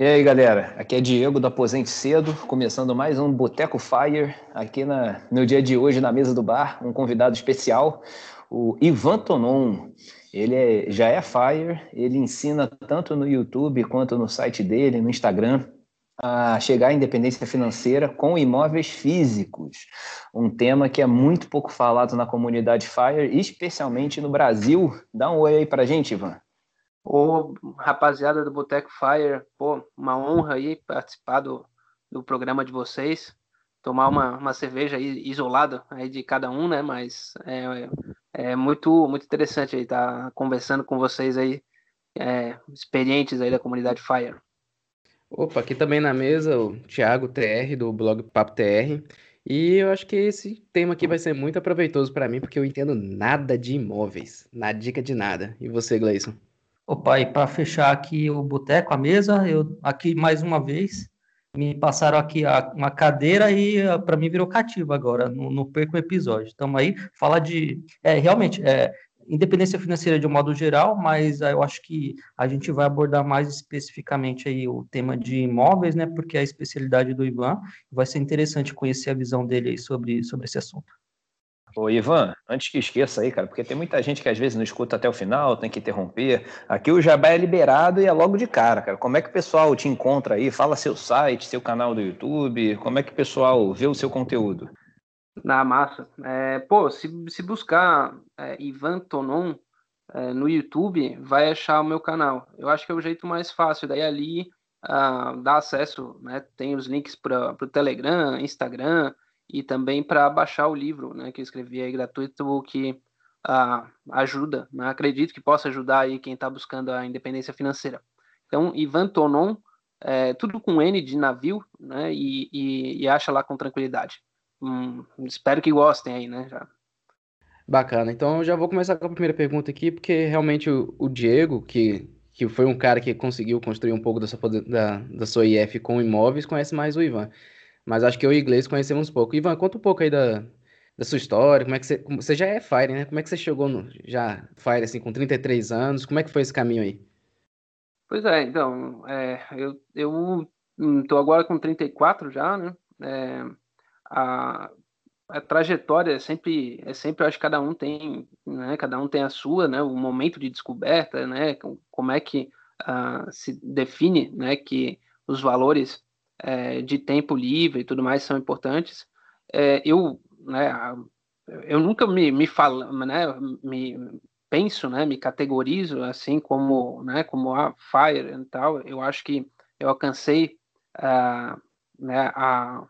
E aí, galera, aqui é Diego do Aposente Cedo, começando mais um Boteco Fire, aqui na, no dia de hoje na mesa do bar, um convidado especial, o Ivan Tonon. Ele é, já é Fire, ele ensina tanto no YouTube quanto no site dele, no Instagram, a chegar à independência financeira com imóveis físicos, um tema que é muito pouco falado na comunidade Fire, especialmente no Brasil. Dá um oi aí pra gente, Ivan. Ô, rapaziada do Boteco Fire, pô, uma honra aí participar do, do programa de vocês. Tomar uma, uma cerveja aí, isolada aí de cada um, né? Mas é, é muito, muito interessante aí estar tá conversando com vocês aí, é, experientes aí da comunidade Fire. Opa, aqui também na mesa o Thiago TR, do blog Papo TR. E eu acho que esse tema aqui vai ser muito aproveitoso para mim, porque eu entendo nada de imóveis, na dica de nada. E você, Gleison? Opa, e para fechar aqui o boteco, a mesa, eu aqui mais uma vez me passaram aqui a, uma cadeira e ah, para mim virou cativo agora, no, no perco episódio. Estamos aí, fala de. É, realmente, é, independência financeira de um modo geral, mas eu acho que a gente vai abordar mais especificamente aí o tema de imóveis, né? Porque é a especialidade do Ivan. Vai ser interessante conhecer a visão dele aí sobre, sobre esse assunto. Ô, Ivan, antes que esqueça aí, cara, porque tem muita gente que às vezes não escuta até o final, tem que interromper. Aqui o Jabá é liberado e é logo de cara, cara. Como é que o pessoal te encontra aí? Fala seu site, seu canal do YouTube, como é que o pessoal vê o seu conteúdo? Na massa. É, pô, se, se buscar é, Ivan Tonon é, no YouTube, vai achar o meu canal. Eu acho que é o jeito mais fácil. Daí ali uh, dá acesso, né? Tem os links para o Telegram, Instagram, e também para baixar o livro, né, que eu escrevi aí gratuito, que uh, ajuda, né, acredito que possa ajudar aí quem está buscando a independência financeira. Então, Ivan Tonon, é, tudo com N de navio, né, e, e, e acha lá com tranquilidade. Hum, espero que gostem aí, né, já. Bacana, então eu já vou começar com a primeira pergunta aqui, porque realmente o, o Diego, que, que foi um cara que conseguiu construir um pouco da sua, da, da sua IF com imóveis, conhece mais o Ivan. Mas acho que eu e o inglês conhecemos pouco. Ivan, conta um pouco aí da, da sua história, como é que você, você já é Fire, né? Como é que você chegou no, já Fire, assim, com 33 anos, como é que foi esse caminho aí? Pois é, então, é, eu, eu tô agora com 34 já, né? É, a, a trajetória é sempre, é sempre, eu acho que cada um tem, né? Cada um tem a sua, né? O momento de descoberta, né? Como é que uh, se define, né? Que os valores é, de tempo livre e tudo mais são importantes. É, eu, né, eu nunca me, me falo, né, me penso, né, me categorizo assim como, né, como a Fire e tal. Eu acho que eu alcancei uh, né, a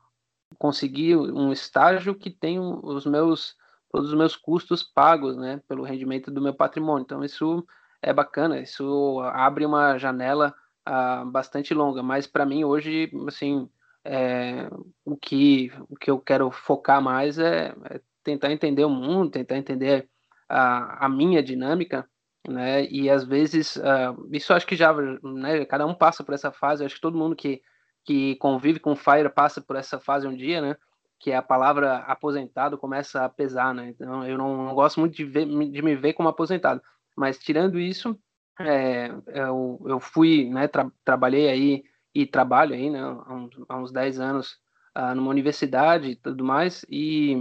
conseguir um estágio que tem os meus todos os meus custos pagos, né, pelo rendimento do meu patrimônio. Então isso é bacana, isso abre uma janela uh, bastante longa, mas para mim hoje, assim, é, o, que, o que eu quero focar mais é, é tentar entender o mundo, tentar entender a, a minha dinâmica, né? E às vezes, uh, isso acho que já, né? Cada um passa por essa fase. Acho que todo mundo que, que convive com Fire passa por essa fase um dia, né? Que a palavra aposentado começa a pesar, né? Então eu não, não gosto muito de, ver, de me ver como aposentado. Mas tirando isso, é, eu, eu fui, né, tra trabalhei aí e trabalho aí, né, há uns, há uns 10 anos uh, numa universidade e tudo mais, e,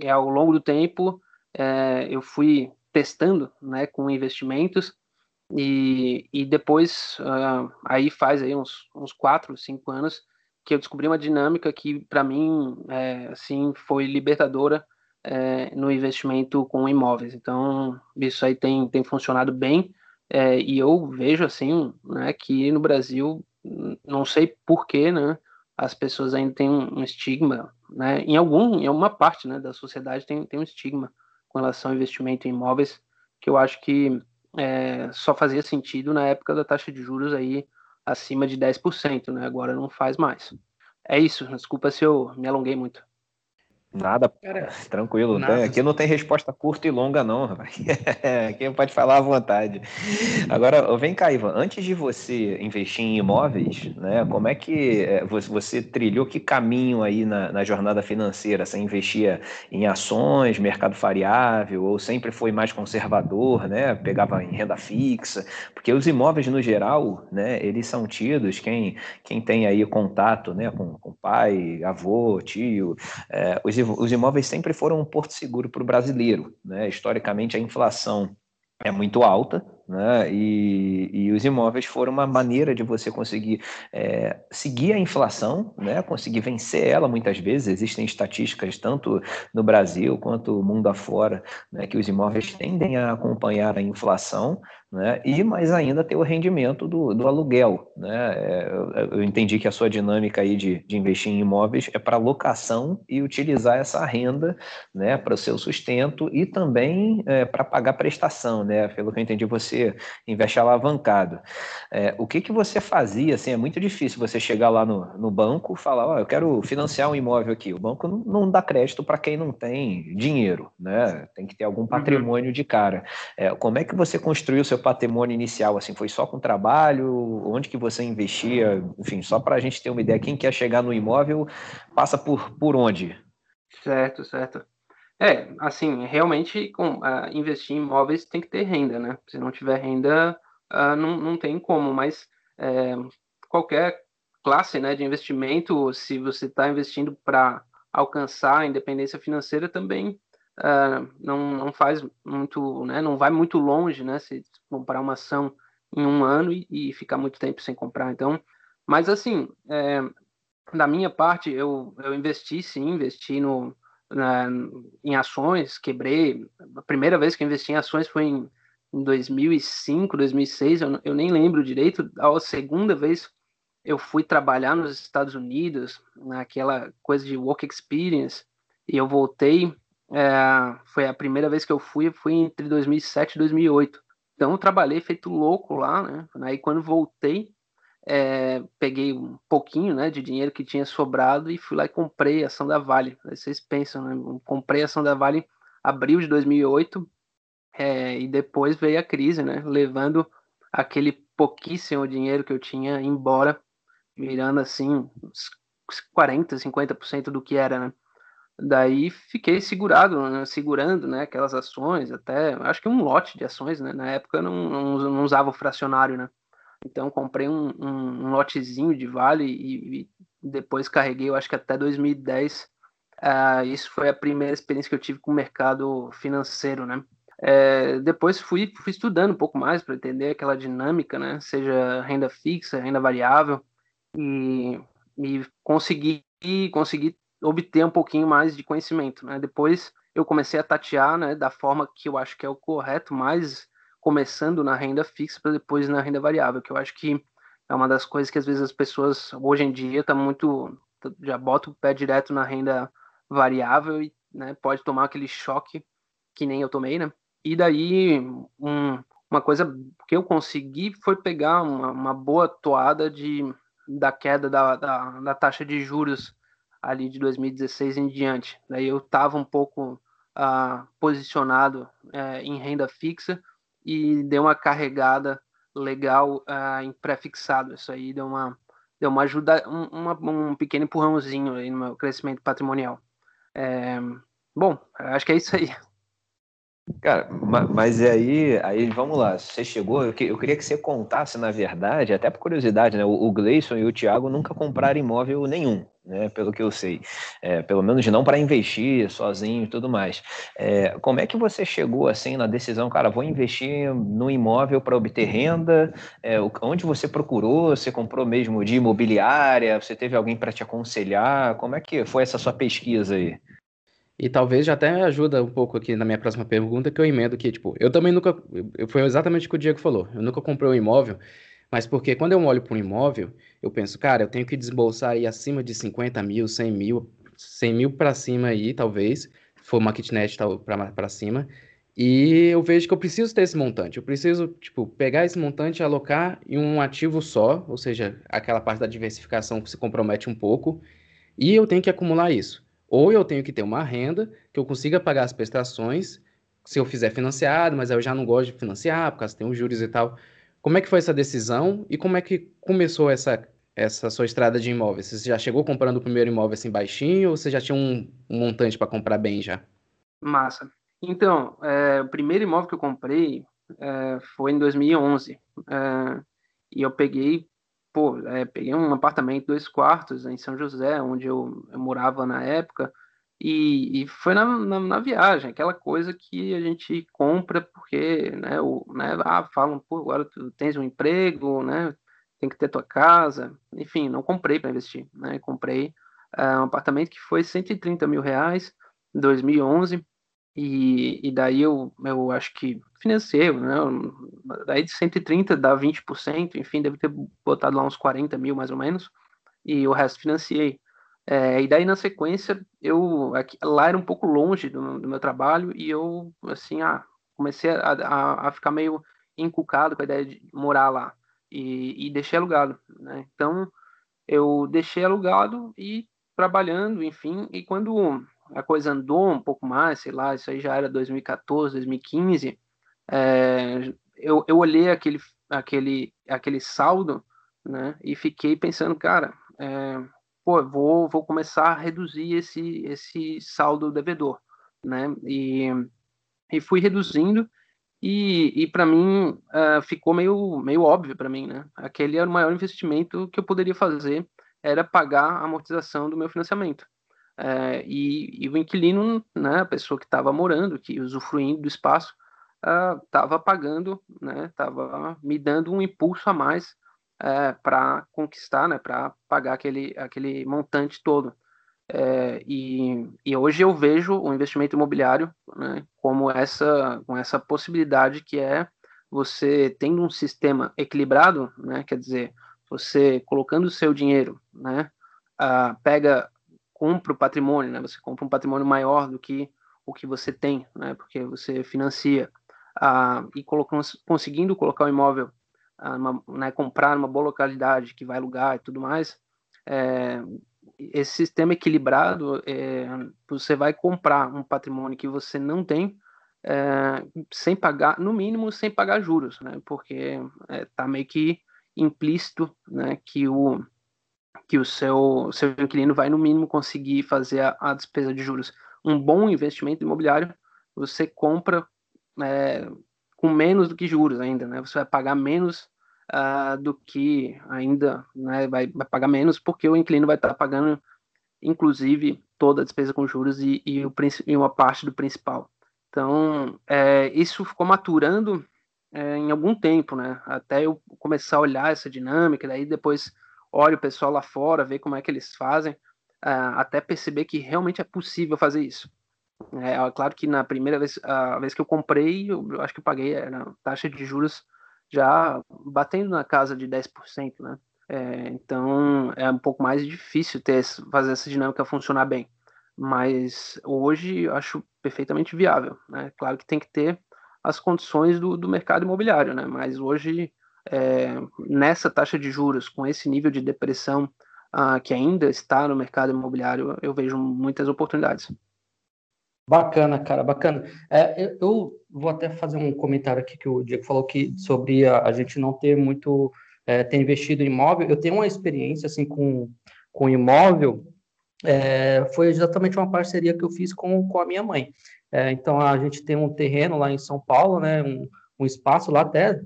e ao longo do tempo é, eu fui testando, né, com investimentos, e, e depois, uh, aí faz aí uns, uns 4, 5 anos, que eu descobri uma dinâmica que para mim, é, assim, foi libertadora é, no investimento com imóveis. Então, isso aí tem, tem funcionado bem, é, e eu vejo assim, né, que no Brasil, não sei porquê, né, as pessoas ainda têm um estigma, né, em algum, em alguma parte, né, da sociedade tem, tem um estigma com relação ao investimento em imóveis, que eu acho que é, só fazia sentido na época da taxa de juros aí acima de 10%, né, agora não faz mais. É isso, desculpa se eu me alonguei muito. Nada, cara, tranquilo. Nada. Aqui não tem resposta curta e longa, não. Aqui pode falar à vontade. Agora, vem cá, Ivan, antes de você investir em imóveis, né, como é que é, você trilhou que caminho aí na, na jornada financeira? Você investia em ações, mercado variável, ou sempre foi mais conservador, né? Pegava em renda fixa? Porque os imóveis, no geral, né, eles são tidos, quem, quem tem aí contato né, com, com pai, avô, tio, é, os os imóveis sempre foram um porto seguro para o brasileiro. Né? Historicamente, a inflação é muito alta, né? E, e, os imóveis foram uma maneira de você conseguir é, seguir a inflação, né? conseguir vencer ela muitas vezes. Existem estatísticas, tanto no Brasil quanto mundo afora, né? que os imóveis tendem a acompanhar a inflação né? e mais ainda ter o rendimento do, do aluguel. Né? É, eu, entendi que a sua dinâmica aí de, de investir em imóveis é para locação e utilizar essa renda né, para o seu sustento e também é, para pagar prestação, né? Pelo que eu entendi, você investe alavancado. É, o que, que você fazia? Assim, é muito difícil você chegar lá no, no banco e falar, oh, eu quero financiar um imóvel aqui. O banco não, não dá crédito para quem não tem dinheiro, né? Tem que ter algum uhum. patrimônio de cara. É, como é que você construiu seu patrimônio inicial? Assim, foi só com trabalho? Onde que você investia? Enfim, só para a gente ter uma ideia, quem quer chegar no imóvel passa por, por onde? Certo, certo. É, assim, realmente com, uh, investir em imóveis tem que ter renda, né? Se não tiver renda, uh, não, não tem como, mas é, qualquer classe né, de investimento, se você está investindo para alcançar a independência financeira, também uh, não, não faz muito, né, não vai muito longe, né, se comprar uma ação em um ano e, e ficar muito tempo sem comprar. Então, mas assim, é, da minha parte, eu, eu investi sim, investi no, na, em ações, quebrei. A primeira vez que eu investi em ações foi em, em 2005, 2006, eu, eu nem lembro direito. A segunda vez eu fui trabalhar nos Estados Unidos, naquela coisa de work experience, e eu voltei é, foi a primeira vez que eu fui, fui entre 2007 e 2008. Então eu trabalhei feito louco lá, né? Aí quando voltei, é, peguei um pouquinho, né, de dinheiro que tinha sobrado e fui lá e comprei a ação da Vale. Aí vocês pensam, né? comprei a ação da Vale abril de 2008 é, e depois veio a crise, né? Levando aquele pouquíssimo dinheiro que eu tinha embora, virando assim uns 40, 50% do que era, né? Daí fiquei segurado, né, segurando, né, aquelas ações, até, acho que um lote de ações, né, na época eu não, não, não usava o fracionário, né, então comprei um, um, um lotezinho de Vale e, e, depois carreguei, eu acho que até 2010, uh, ah, isso foi a primeira experiência que eu tive com o mercado financeiro, né, é, depois fui, fui estudando um pouco mais para entender aquela dinâmica, né, seja renda fixa, renda variável, e, e consegui, consegui obter um pouquinho mais de conhecimento, né? Depois eu comecei a tatear, né, da forma que eu acho que é o correto, mais começando na renda fixa para depois na renda variável, que eu acho que é uma das coisas que às vezes as pessoas hoje em dia tá muito já bota o pé direto na renda variável e né, pode tomar aquele choque que nem eu tomei, né? E daí um, uma coisa que eu consegui foi pegar uma, uma boa toada de da queda da, da, da taxa de juros ali de 2016 em diante. Daí eu estava um pouco uh, posicionado uh, em renda fixa e deu uma carregada legal uh, em pré-fixado. Isso aí deu uma, deu uma ajuda, um, uma, um pequeno empurrãozinho aí no meu crescimento patrimonial. É, bom, acho que é isso aí. Cara, mas aí, aí vamos lá, você chegou, eu, queria que você contasse, na verdade, até por curiosidade, né? O, Gleison e o Thiago nunca compraram imóvel nenhum, né? Pelo que eu sei. É, pelo menos não para investir sozinho e tudo mais. É, como é que você chegou assim na decisão, cara, vou investir no imóvel para obter renda? É, onde você procurou? Você comprou mesmo de imobiliária? Você teve alguém para te aconselhar? Como é que foi essa sua pesquisa aí? E talvez já até ajuda um pouco aqui na minha próxima pergunta, que eu emendo que, tipo, eu também nunca. Foi exatamente o que o Diego falou. Eu nunca comprei um imóvel, mas porque quando eu olho para um imóvel, eu penso, cara, eu tenho que desembolsar aí acima de 50 mil, 100 mil, 100 mil para cima aí, talvez, for uma kitnet para cima. E eu vejo que eu preciso ter esse montante. Eu preciso, tipo, pegar esse montante e alocar em um ativo só, ou seja, aquela parte da diversificação que se compromete um pouco, e eu tenho que acumular isso. Ou eu tenho que ter uma renda que eu consiga pagar as prestações, se eu fizer financiado, mas eu já não gosto de financiar, por causa que tem os juros e tal. Como é que foi essa decisão e como é que começou essa, essa sua estrada de imóveis? Você já chegou comprando o primeiro imóvel assim baixinho ou você já tinha um, um montante para comprar bem já? Massa. Então, é, o primeiro imóvel que eu comprei é, foi em 2011. É, e eu peguei, pô, é, peguei um apartamento, dois quartos, em São José, onde eu, eu morava na época. E, e foi na, na, na, viagem, aquela coisa que a gente compra porque, né, o, né ah, falam, pô, agora tu tens um emprego, né, tem que ter tua casa. Enfim, não comprei para investir, né, comprei uh, um apartamento que foi 130 mil reais em 2011 e, e daí eu, eu acho que financei, né? Daí de 130 dá 20%, enfim, deve ter botado lá uns 40 mil mais ou menos, e o resto financiei. É, e daí na sequência, eu aqui, lá era um pouco longe do, do, meu trabalho e eu, assim, ah, comecei a, a, a, ficar meio encucado com a ideia de morar lá e, e deixei alugado, né? Então eu deixei alugado e trabalhando, enfim, e quando a coisa andou um pouco mais, sei lá, isso aí já era 2014, 2015, é, eu, eu olhei aquele, aquele, aquele saldo, né, e fiquei pensando, cara, é, pô, vou, vou começar a reduzir esse, esse saldo devedor, né, e, e fui reduzindo, e, e para mim uh, ficou meio, meio óbvio para mim, né, aquele era o maior investimento que eu poderia fazer, era pagar a amortização do meu financiamento. É, e, e, o inquilino, né, a pessoa que estava morando, que usufruindo do espaço, estava uh, pagando, estava né, me dando um impulso a mais é, para conquistar, né, para pagar aquele, aquele montante todo. É, e, e, hoje eu vejo o investimento imobiliário né, como essa, com essa possibilidade que é você tendo um sistema equilibrado, né, quer dizer, você colocando o seu dinheiro, né, uh, pega compra o patrimônio, né? Você compra um patrimônio maior do que o que você tem, né? Porque você financia ah, e colocando, conseguindo colocar o imóvel, numa, né? comprar numa boa localidade que vai alugar e tudo mais, é, esse sistema equilibrado, é, você vai comprar um patrimônio que você não tem é, sem pagar, no mínimo, sem pagar juros, né? Porque está é, meio que implícito, né? Que o que o seu, seu inquilino vai, no mínimo, conseguir fazer a, a despesa de juros. Um bom investimento imobiliário, você compra é, com menos do que juros ainda, né? Você vai pagar menos uh, do que ainda, né? Vai, vai pagar menos porque o inquilino vai estar pagando, inclusive, toda a despesa com juros e, e, o, e uma parte do principal. Então, é, isso ficou maturando é, em algum tempo, né? Até eu começar a olhar essa dinâmica, daí depois olho o pessoal lá fora, ver como é que eles fazem, uh, até perceber que realmente é possível fazer isso. É, claro que na primeira vez, a vez que eu comprei, eu, acho que eu paguei a taxa de juros já batendo na casa de 10%, né? É, então é um pouco mais difícil ter fazer essa dinâmica funcionar bem. Mas hoje acho perfeitamente viável. Né? Claro que tem que ter as condições do, do mercado imobiliário, né? mas hoje é, nessa taxa de juros, com esse nível de depressão uh, que ainda está no mercado imobiliário, eu vejo muitas oportunidades. Bacana, cara, bacana. É, eu vou até fazer um comentário aqui que o Diego falou que sobre a, a gente não ter muito é, ter investido em imóvel. Eu tenho uma experiência assim com com imóvel. É, foi exatamente uma parceria que eu fiz com, com a minha mãe. É, então a gente tem um terreno lá em São Paulo, né? Um, um espaço lá até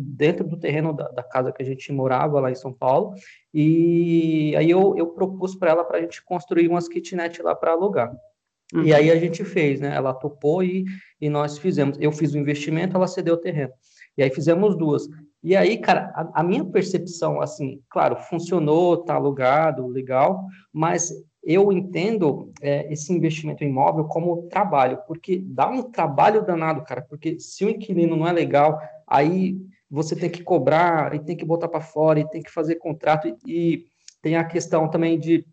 dentro do terreno da, da, casa que a gente morava lá em São Paulo e aí eu, eu propus para ela para a gente construir umas kitnet lá para alugar uhum. e aí a gente fez né? Ela topou e, e nós fizemos. Eu fiz o investimento ela cedeu o terreno. E aí fizemos duas. E aí cara a, a minha percepção assim claro funcionou tá alugado legal mas eu entendo é, esse investimento em imóvel como trabalho, porque dá um trabalho danado, cara, porque se o inquilino não é legal, aí você tem que cobrar, e tem que botar para fora, e tem que fazer contrato, e, e tem a questão também de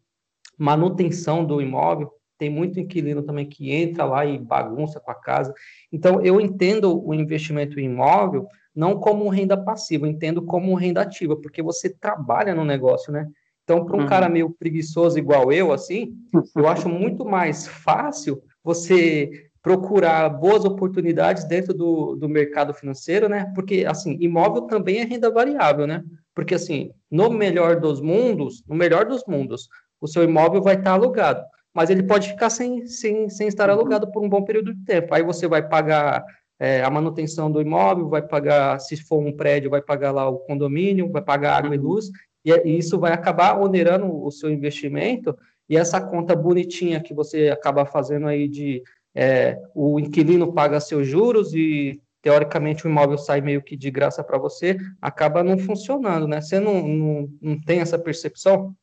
manutenção do imóvel, tem muito inquilino também que entra lá e bagunça com a casa. Então, eu entendo o investimento em imóvel não como renda passiva, entendo como renda ativa, porque você trabalha no negócio, né? Então, para um uhum. cara meio preguiçoso igual eu, assim, eu acho muito mais fácil você procurar boas oportunidades dentro do, do mercado financeiro, né? Porque, assim, imóvel também é renda variável, né? Porque, assim, no melhor dos mundos, no melhor dos mundos, o seu imóvel vai estar alugado, mas ele pode ficar sem, sem, sem estar uhum. alugado por um bom período de tempo. Aí você vai pagar é, a manutenção do imóvel, vai pagar, se for um prédio, vai pagar lá o condomínio, vai pagar água e uhum. luz, e, e isso vai acabar onerando o seu investimento, e essa conta bonitinha que você acaba fazendo aí de é, o inquilino paga seus juros e teoricamente o imóvel sai meio que de graça para você, acaba não funcionando, né? Você não, não, não tem essa percepção?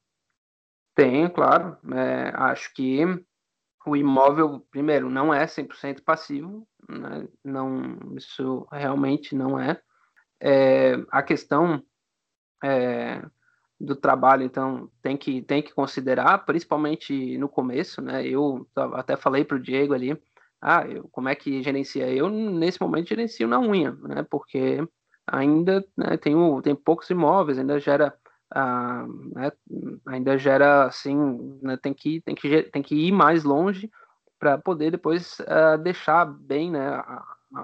Tenho, claro. É, acho que o imóvel, primeiro, não é 100% passivo, né? não, isso realmente não é. é a questão é, do trabalho, então, tem que, tem que considerar, principalmente no começo, né? Eu até falei para o Diego ali, ah, eu, como é que gerencia? Eu, nesse momento, gerencio na unha, né? Porque ainda né, tenho, tem poucos imóveis, ainda gera, ah, né, ainda gera, assim, né, tem, que, tem, que, tem que ir mais longe para poder depois ah, deixar bem, né,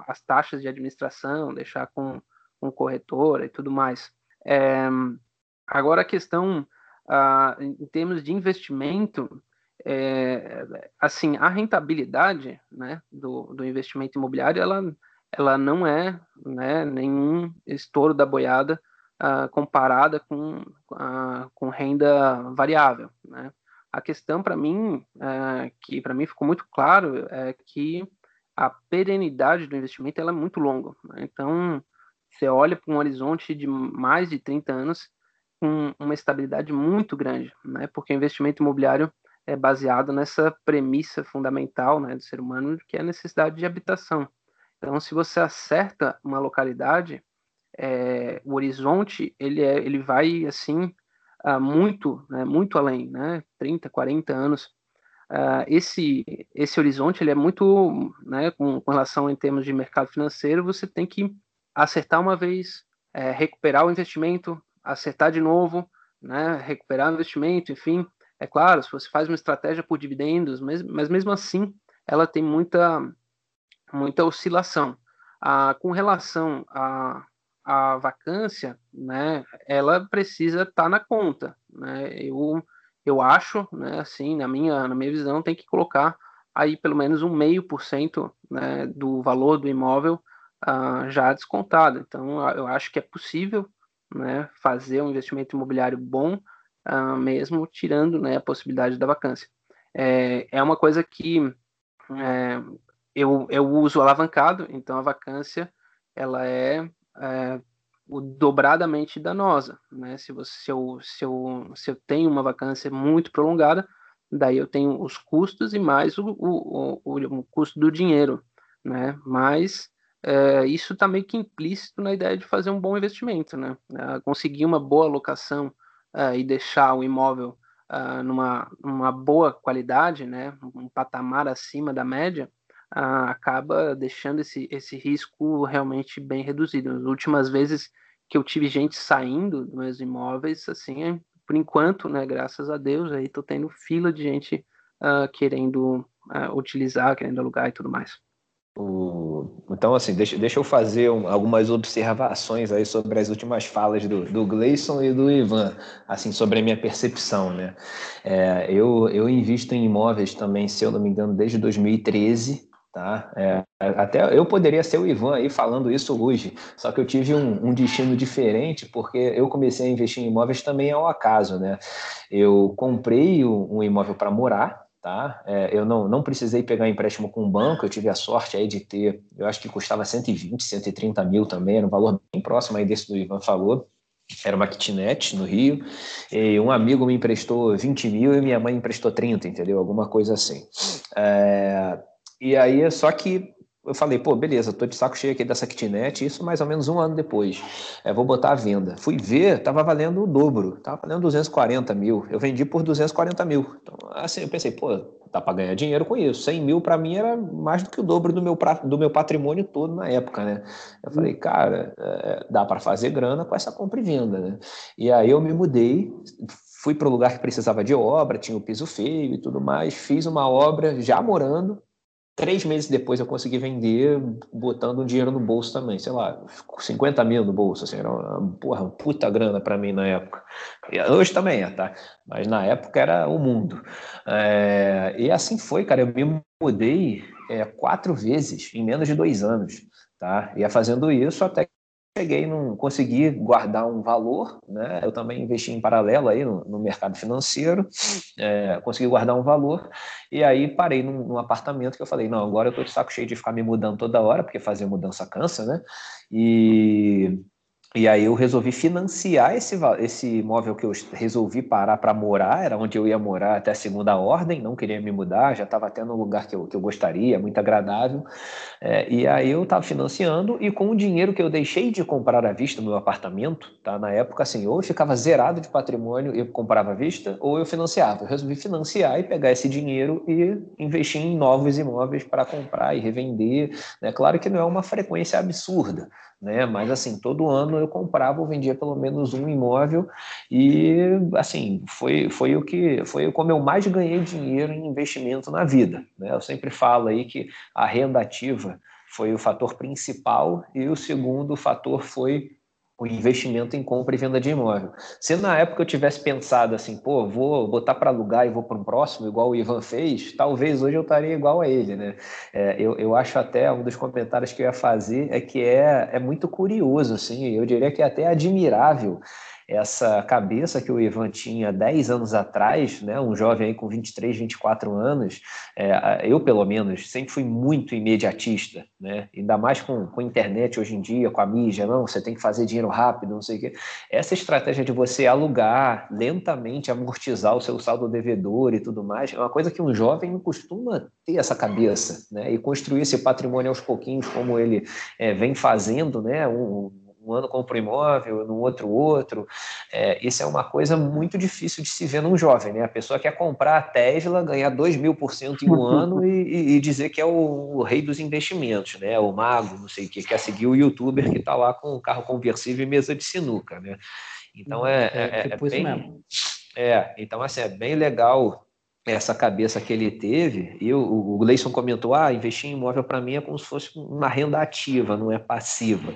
as taxas de administração, deixar com, com corretora e tudo mais. É, Agora, a questão, ah, em termos de investimento, é, assim, a rentabilidade né, do, do investimento imobiliário, ela, ela não é né, nenhum estouro da boiada ah, comparada com, ah, com renda variável. Né? A questão, para mim, é, que para mim ficou muito claro, é que a perenidade do investimento ela é muito longa. Né? Então, você olha para um horizonte de mais de 30 anos, com uma estabilidade muito grande, né? Porque o investimento imobiliário é baseado nessa premissa fundamental, né, do ser humano, que é a necessidade de habitação. Então, se você acerta uma localidade, é, o horizonte ele é, ele vai assim uh, muito, né, muito além, né? 30, 40 anos. Uh, esse esse horizonte ele é muito, né, com, com relação em termos de mercado financeiro, você tem que acertar uma vez, é, recuperar o investimento, acertar de novo, né, recuperar o investimento, enfim. É claro, se você faz uma estratégia por dividendos, mas, mas mesmo assim ela tem muita, muita oscilação. Ah, com relação à, à vacância, né, ela precisa estar tá na conta. Né? Eu, eu acho, né, assim, na minha, na minha visão, tem que colocar aí pelo menos um meio por cento né, do valor do imóvel ah, já descontado. Então, eu acho que é possível né, fazer um investimento imobiliário bom, uh, mesmo tirando né, a possibilidade da vacância. É, é uma coisa que é, eu, eu uso alavancado, então a vacância ela é, é dobradamente danosa. Né? Se, você, se, eu, se, eu, se eu tenho uma vacância muito prolongada, daí eu tenho os custos e mais o, o, o, o custo do dinheiro. Né? Mas é, isso está meio que implícito na ideia de fazer um bom investimento, né? É, conseguir uma boa locação é, e deixar o imóvel é, numa, numa boa qualidade, né? Um patamar acima da média, acaba deixando esse, esse risco realmente bem reduzido. As últimas vezes que eu tive gente saindo dos meus imóveis, assim, por enquanto, né? Graças a Deus, aí tô tendo fila de gente uh, querendo uh, utilizar, querendo alugar e tudo mais. Então, assim, deixa, deixa eu fazer um, algumas observações aí sobre as últimas falas do, do Gleison e do Ivan, assim, sobre a minha percepção, né? É, eu, eu invisto em imóveis também, se eu não me engano, desde 2013, tá? É, até eu poderia ser o Ivan aí falando isso hoje, só que eu tive um, um, destino diferente, porque eu comecei a investir em imóveis também ao acaso, né? Eu comprei um imóvel para morar, tá? É, eu não, não precisei pegar empréstimo com o banco, eu tive a sorte aí de ter, eu acho que custava 120, 130 mil também, era um valor bem próximo aí desse do Ivan falou. Era uma kitnet no Rio, e um amigo me emprestou 20 mil e minha mãe emprestou 30, entendeu? Alguma coisa assim. É, e aí, só que eu falei, pô, beleza, tô de saco cheio aqui dessa kitnet, isso mais ou menos um ano depois. É, vou botar à venda. Fui ver, tava valendo o dobro, tava valendo 240 mil. Eu vendi por 240 mil. Então, assim, eu pensei, pô, dá para ganhar dinheiro com isso. 100 mil para mim era mais do que o dobro do meu, do meu patrimônio todo na época, né? Eu falei, cara, é, dá para fazer grana com essa compra e venda, né? E aí eu me mudei, fui para o lugar que precisava de obra, tinha o piso feio e tudo mais, fiz uma obra já morando, Três meses depois eu consegui vender botando um dinheiro no bolso também, sei lá, 50 mil no bolso, assim, era uma, porra, uma puta grana para mim na época. E hoje também é, tá? Mas na época era o mundo. É, e assim foi, cara, eu me mudei é, quatro vezes em menos de dois anos, tá? Ia fazendo isso até cheguei num consegui guardar um valor, né? Eu também investi em paralelo aí no, no mercado financeiro, é, consegui guardar um valor e aí parei num, num, apartamento que eu falei não, agora eu tô de saco cheio de ficar me mudando toda hora porque fazer mudança cansa, né? E e aí eu resolvi financiar esse, esse imóvel que eu resolvi parar para morar, era onde eu ia morar até a segunda ordem, não queria me mudar, já estava até no lugar que eu, que eu gostaria, muito agradável. É, e aí eu estava financiando e com o dinheiro que eu deixei de comprar à vista no meu apartamento, tá? na época assim, ou eu ficava zerado de patrimônio e comprava à vista, ou eu financiava. Eu resolvi financiar e pegar esse dinheiro e investir em novos imóveis para comprar e revender. Né? Claro que não é uma frequência absurda, né? Mas assim, todo ano eu comprava ou vendia pelo menos um imóvel e assim, foi, foi o que foi como eu mais ganhei dinheiro em investimento na vida, né? Eu sempre falo aí que a renda ativa foi o fator principal e o segundo fator foi o investimento em compra e venda de imóvel. Se na época eu tivesse pensado assim, pô, vou botar para alugar e vou para um próximo, igual o Ivan fez, talvez hoje eu estaria igual a ele, né? É, eu, eu acho até, um dos comentários que eu ia fazer é que é, é muito curioso, assim, eu diria que é até admirável essa cabeça que o Ivan tinha 10 anos atrás, né, um jovem aí com 23, 24 anos, é, eu pelo menos sempre fui muito imediatista, né, ainda mais com, com a internet hoje em dia, com a mídia, não, você tem que fazer dinheiro rápido, não sei o quê. Essa estratégia de você alugar lentamente, amortizar o seu saldo devedor e tudo mais, é uma coisa que um jovem não costuma ter essa cabeça, né, e construir esse patrimônio aos pouquinhos, como ele é, vem fazendo, né, um, um ano compra um imóvel, no outro outro. É, isso é uma coisa muito difícil de se ver num jovem, né? A pessoa quer comprar a Tesla, ganhar 2 mil por cento em um ano e, e, dizer que é o, o, rei dos investimentos, né? O mago, não sei o que, quer seguir o youtuber que está lá com carro conversível e mesa de sinuca, né? Então é, é, é, é bem, é, então assim, é bem legal essa cabeça que ele teve, e o, o Gleison comentou, ah, investir em imóvel para mim é como se fosse uma renda ativa, não é passiva.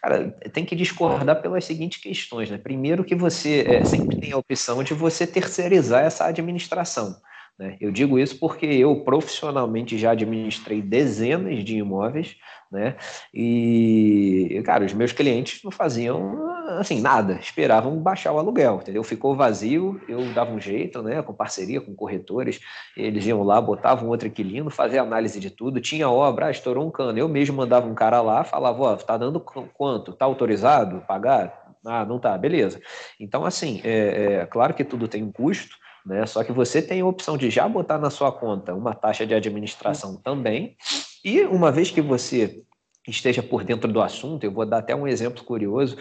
Cara, tem que discordar pelas seguintes questões, né? Primeiro que você é, sempre tem a opção de você terceirizar essa administração. Né? Eu digo isso porque eu profissionalmente já administrei dezenas de imóveis, né? E, cara, os meus clientes não faziam assim nada, esperavam baixar o aluguel, entendeu? Ficou vazio, eu dava um jeito, né? Com parceria com corretores, eles iam lá, botavam outro inquilino, fazia análise de tudo, tinha obra, ah, estourou um cano, eu mesmo mandava um cara lá, falava, ó, tá dando quanto? Tá autorizado pagar? Ah, não tá, beleza. Então, assim, é, é claro que tudo tem um custo, né? Só que você tem a opção de já botar na sua conta uma taxa de administração também, e uma vez que você esteja por dentro do assunto, eu vou dar até um exemplo curioso,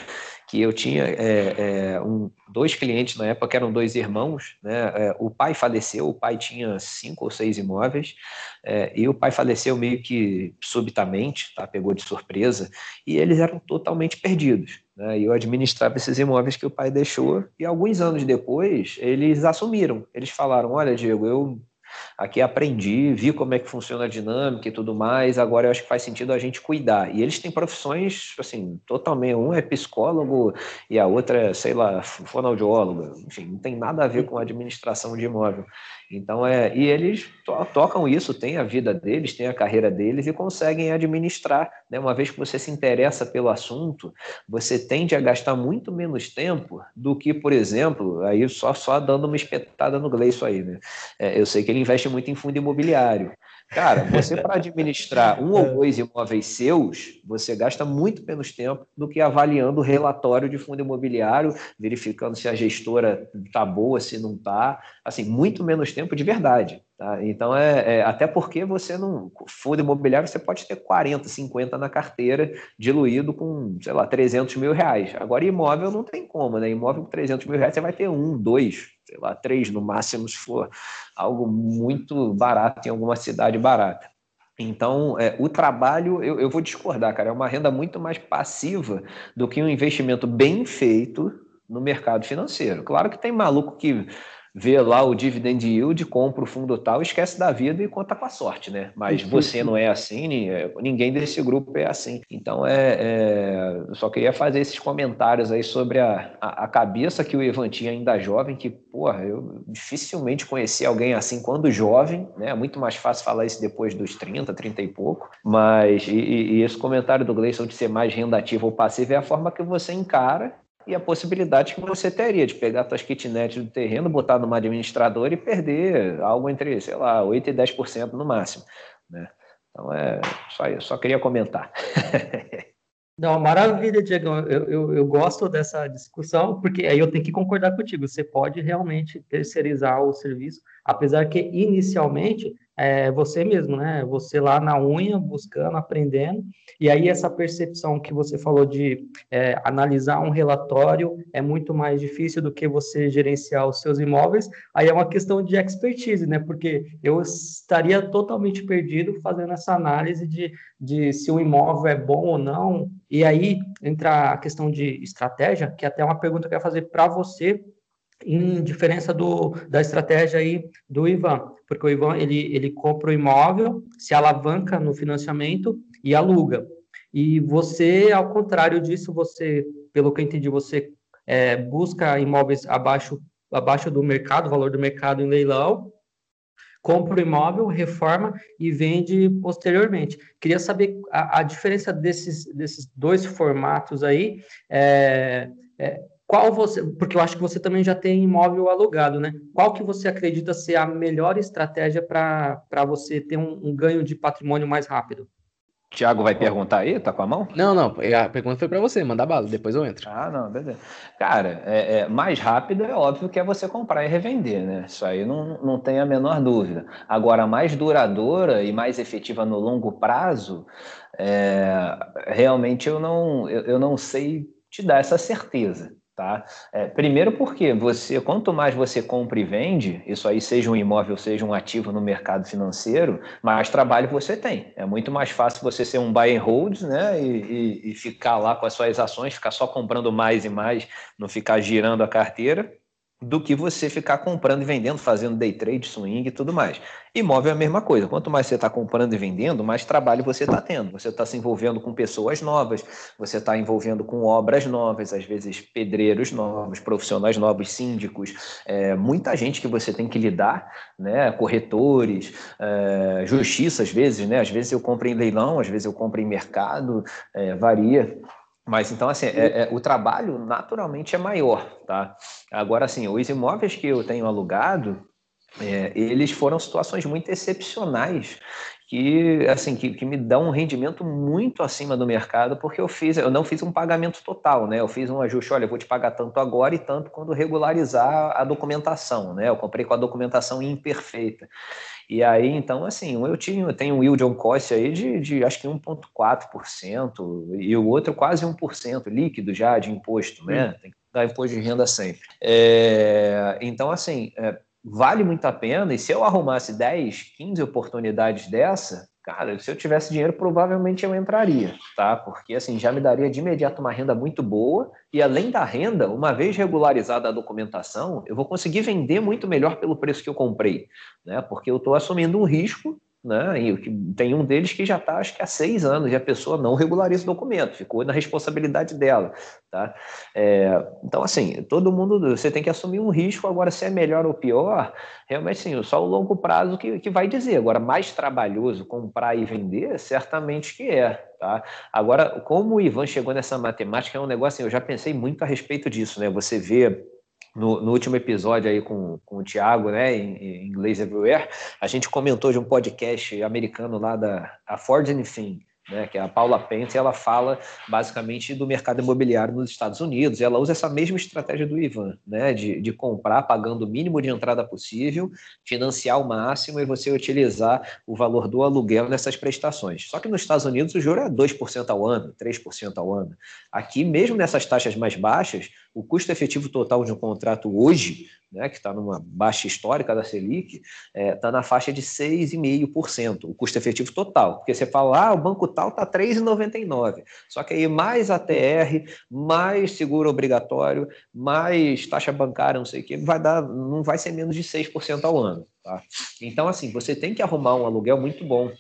que eu tinha é, é, um, dois clientes na época, que eram dois irmãos, né? É, o pai faleceu, o pai tinha cinco ou seis imóveis, é, e o pai faleceu meio que subitamente, tá? pegou de surpresa, e eles eram totalmente perdidos. Né? E eu administrava esses imóveis que o pai deixou, e alguns anos depois, eles assumiram, eles falaram, olha, Diego, eu Aqui aprendi, vi como é que funciona a dinâmica e tudo mais, agora eu acho que faz sentido a gente cuidar. E eles têm profissões, assim, totalmente. Um é psicólogo e a outra é, sei lá, fonoaudióloga. Enfim, não tem nada a ver com administração de imóvel. Então, é, e eles to tocam isso, têm a vida deles, têm a carreira deles e conseguem administrar. Né? Uma vez que você se interessa pelo assunto, você tende a gastar muito menos tempo do que, por exemplo, aí só, só dando uma espetada no Gleison aí, né? É, eu sei que ele investe muito em fundo imobiliário. Cara, você para administrar um ou é. dois imóveis seus, você gasta muito menos tempo do que avaliando o relatório de fundo imobiliário, verificando se a gestora está boa, se não está. Assim, muito menos tempo de verdade. Tá? Então, é, é, até porque você não. Fundo imobiliário, você pode ter 40, 50 na carteira, diluído com, sei lá, 300 mil reais. Agora, imóvel não tem como, né? Imóvel com 300 mil reais, você vai ter um, dois, sei lá, três no máximo, se for algo muito barato em alguma cidade barata. Então, é, o trabalho, eu, eu vou discordar, cara, é uma renda muito mais passiva do que um investimento bem feito, no mercado financeiro. Claro que tem maluco que vê lá o dividend yield, compra o fundo tal, esquece da vida e conta com a sorte, né? Mas você não é assim, é, ninguém desse grupo é assim. Então, é, é só queria fazer esses comentários aí sobre a, a, a, cabeça que o Ivan tinha ainda jovem, que, porra, eu dificilmente conheci alguém assim quando jovem, né? É muito mais fácil falar isso depois dos 30, 30 e pouco, mas e, e esse comentário do Gleison de ser mais rendativo ou passivo é a forma que você encara e a possibilidade que você teria de pegar suas kitnets do terreno, botar numa administradora e perder algo entre, sei lá, 8% e 10% no máximo. Né? Então, é só isso, só queria comentar. Não, maravilha, Diego. Eu, eu, eu, gosto dessa discussão, porque aí eu tenho que concordar contigo. Você pode realmente terceirizar o serviço, apesar que inicialmente é você mesmo, né? Você lá na unha, buscando, aprendendo. E aí essa percepção que você falou de é, analisar um relatório é muito mais difícil do que você gerenciar os seus imóveis. Aí é uma questão de expertise, né? Porque eu estaria totalmente perdido fazendo essa análise de, de se o imóvel é bom ou não. E aí entra a questão de estratégia, que é até uma pergunta que eu quero fazer para você, em diferença do, da estratégia aí do Ivan, porque o Ivan ele, ele compra o imóvel, se alavanca no financiamento e aluga. E você, ao contrário disso, você, pelo que eu entendi, você é, busca imóveis abaixo, abaixo do mercado, valor do mercado em leilão, compra o imóvel, reforma e vende posteriormente. Queria saber a, a diferença desses, desses dois formatos aí. É, é, qual você, porque eu acho que você também já tem imóvel alugado, né? Qual que você acredita ser a melhor estratégia para você ter um, um, ganho de patrimônio mais rápido? Tiago vai perguntar aí, tá com a mão? Não, não, a pergunta foi para você, manda bala, depois eu entro. Ah, não, beleza. Cara, é, é, mais rápido é óbvio que é você comprar e revender, né? Isso aí não, não tem a menor dúvida. Agora, mais duradoura e mais efetiva no longo prazo, é, realmente eu não, eu, eu não sei te dar essa certeza. Tá? É, primeiro porque você, quanto mais você compra e vende, isso aí seja um imóvel, seja um ativo no mercado financeiro, mais trabalho você tem. É muito mais fácil você ser um buy and hold, né? E, e, e ficar lá com as suas ações, ficar só comprando mais e mais, não ficar girando a carteira, do que você ficar comprando e vendendo, fazendo day trade, swing e tudo mais. Imóvel é a mesma coisa. Quanto mais você está comprando e vendendo, mais trabalho você está tendo. Você está se envolvendo com pessoas novas, você está envolvendo com obras novas, às vezes pedreiros novos, profissionais novos, síndicos, é, muita gente que você tem que lidar, né? Corretores, é, justiça às vezes, né? Às vezes eu compro em leilão, às vezes eu compro em mercado, é, varia. Mas então, assim, é, é, o trabalho naturalmente é maior, tá? Agora, assim, os imóveis que eu tenho alugado, é, eles foram situações muito excepcionais que assim que, que me dão um rendimento muito acima do mercado porque eu fiz eu não fiz um pagamento total né? Eu fiz um ajuste olha eu vou te pagar tanto agora e tanto quando regularizar a documentação né? Eu comprei com a documentação imperfeita e aí, então, assim, eu tinha, tenho um yield on cost aí de, de acho que 1,4%, e o outro quase 1% líquido já de imposto, né? Hum. Tem que dar imposto de renda sempre. É, então, assim, é, vale muito a pena, e se eu arrumasse 10, 15 oportunidades dessa, Cara, se eu tivesse dinheiro, provavelmente eu entraria, tá? Porque assim já me daria de imediato uma renda muito boa e além da renda, uma vez regularizada a documentação, eu vou conseguir vender muito melhor pelo preço que eu comprei, né? Porque eu estou assumindo um risco né? E tem um deles que já está, acho que há seis anos, e a pessoa não regulariza o documento, ficou na responsabilidade dela, tá? É, então, assim, todo mundo, você tem que assumir um risco, agora se é melhor ou pior, realmente sim, só o longo prazo que, que vai dizer. Agora, mais trabalhoso comprar e vender, certamente que é, tá? Agora, como o Ivan chegou nessa matemática, é um negócio, assim, eu já pensei muito a respeito disso, né? Você vê no, no, último episódio aí com, com o Thiago, né, em, em inglês everywhere, a gente comentou de um podcast americano lá da a Ford Anything, né, que é a Paula Pence, ela fala basicamente do mercado imobiliário nos Estados Unidos. Ela usa essa mesma estratégia do Ivan, né, de, de comprar pagando o mínimo de entrada possível, financiar o máximo e você utilizar o valor do aluguel nessas prestações. Só que nos Estados Unidos o juro é 2% ao ano, 3% ao ano. Aqui, mesmo nessas taxas mais baixas, o custo efetivo total de um contrato hoje, né, que está numa baixa histórica da Selic, está é, tá na faixa de 6,5%, o custo efetivo total. Porque você fala, ah, o banco tal está 3,99%. Só que aí mais ATR, mais seguro obrigatório, mais taxa bancária, não sei o que, vai dar, não vai ser menos de 6% ao ano. Tá? Então, assim, você tem que arrumar um aluguel muito bom.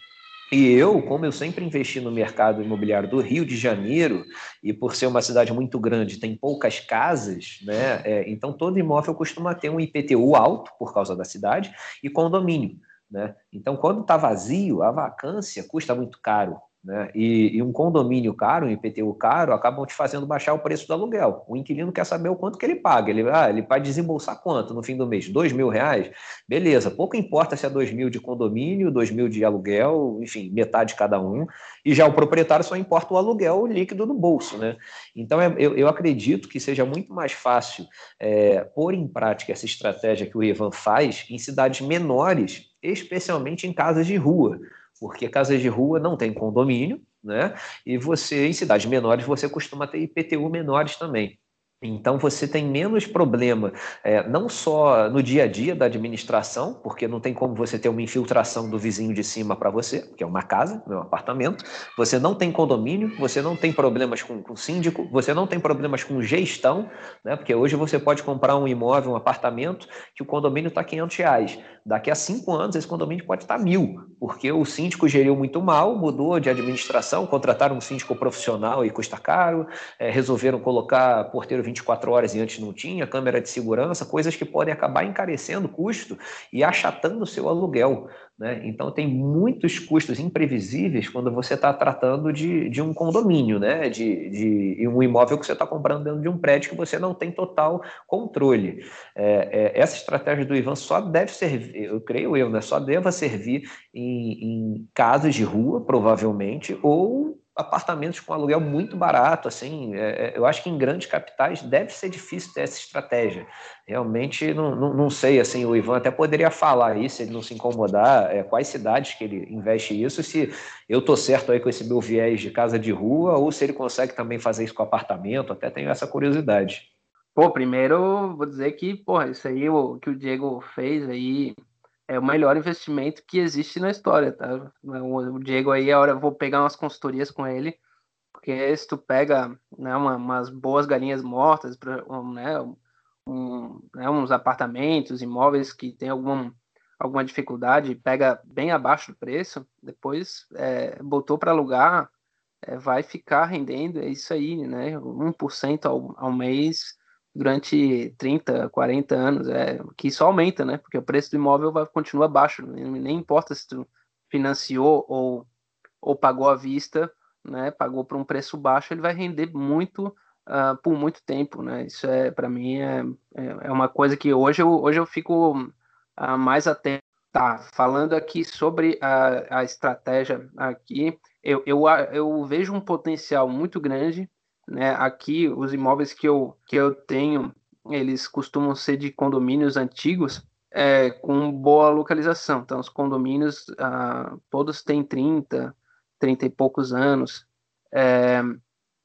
E eu, como eu sempre investi no mercado imobiliário do Rio de Janeiro, e por ser uma cidade muito grande, tem poucas casas, né? É, então todo imóvel costuma ter um IPTU alto por causa da cidade e condomínio. Né? Então, quando está vazio, a vacância custa muito caro. Né? E, e, um condomínio caro, um IPTU caro, acabam te fazendo baixar o preço do aluguel. O inquilino quer saber o quanto que ele paga. Ele, ah, ele vai desembolsar quanto no fim do mês? Dois mil reais? Beleza, pouco importa se é dois mil de condomínio, dois mil de aluguel, enfim, metade cada um. E já o proprietário só importa o aluguel líquido no bolso. Né? Então, é, eu, eu acredito que seja muito mais fácil é, pôr em prática essa estratégia que o Ivan faz em cidades menores, especialmente em casas de rua porque casas de rua não tem condomínio, né? E você, em cidades menores, você costuma ter IPTU menores também. Então você tem menos problema, é, não só no dia a dia da administração, porque não tem como você ter uma infiltração do vizinho de cima para você, que é uma casa, é um apartamento. Você não tem condomínio, você não tem problemas com, com síndico, você não tem problemas com gestão, né? Porque hoje você pode comprar um imóvel, um apartamento, que o condomínio está 500 reais. Daqui a cinco anos esse condomínio pode estar tá mil, porque o síndico geriu muito mal, mudou de administração, contrataram um síndico profissional e custa caro, é, resolveram colocar porteiro 24 horas e antes não tinha, câmera de segurança, coisas que podem acabar encarecendo o custo e achatando o seu aluguel. Né? Então, tem muitos custos imprevisíveis quando você está tratando de, de um condomínio, né? de, de um imóvel que você está comprando dentro de um prédio que você não tem total controle. É, é, essa estratégia do Ivan só deve servir, eu creio eu, né? só deva servir em, em casos de rua, provavelmente, ou apartamentos com aluguel muito barato, assim, é, é, eu acho que em grandes capitais deve ser difícil ter essa estratégia. Realmente não, não, não sei, assim, o Ivan até poderia falar isso, se ele não se incomodar, é, quais cidades que ele investe isso, se eu tô certo aí com esse meu viés de casa de rua, ou se ele consegue também fazer isso com apartamento, até tenho essa curiosidade. Pô, primeiro vou dizer que, porra, isso aí o que o Diego fez aí é o melhor investimento que existe na história, tá? O Diego aí, a hora eu vou pegar umas consultorias com ele, porque se tu pega né, uma, umas boas galinhas mortas, né, um, né, uns apartamentos, imóveis que tem algum, alguma dificuldade, pega bem abaixo do preço, depois é, botou para alugar, é, vai ficar rendendo, é isso aí, né? 1% ao, ao mês durante 30, 40 anos, é, que isso aumenta, né? Porque o preço do imóvel vai continua baixo, nem importa se tu financiou ou, ou pagou à vista, né? Pagou por um preço baixo, ele vai render muito uh, por muito tempo, né? Isso é para mim é, é, é uma coisa que hoje eu, hoje eu fico uh, mais atento. Tá, falando aqui sobre a, a estratégia aqui, eu, eu, eu vejo um potencial muito grande né? Aqui, os imóveis que eu, que eu tenho, eles costumam ser de condomínios antigos, é, com boa localização. Então, os condomínios, ah, todos têm 30, 30 e poucos anos. É,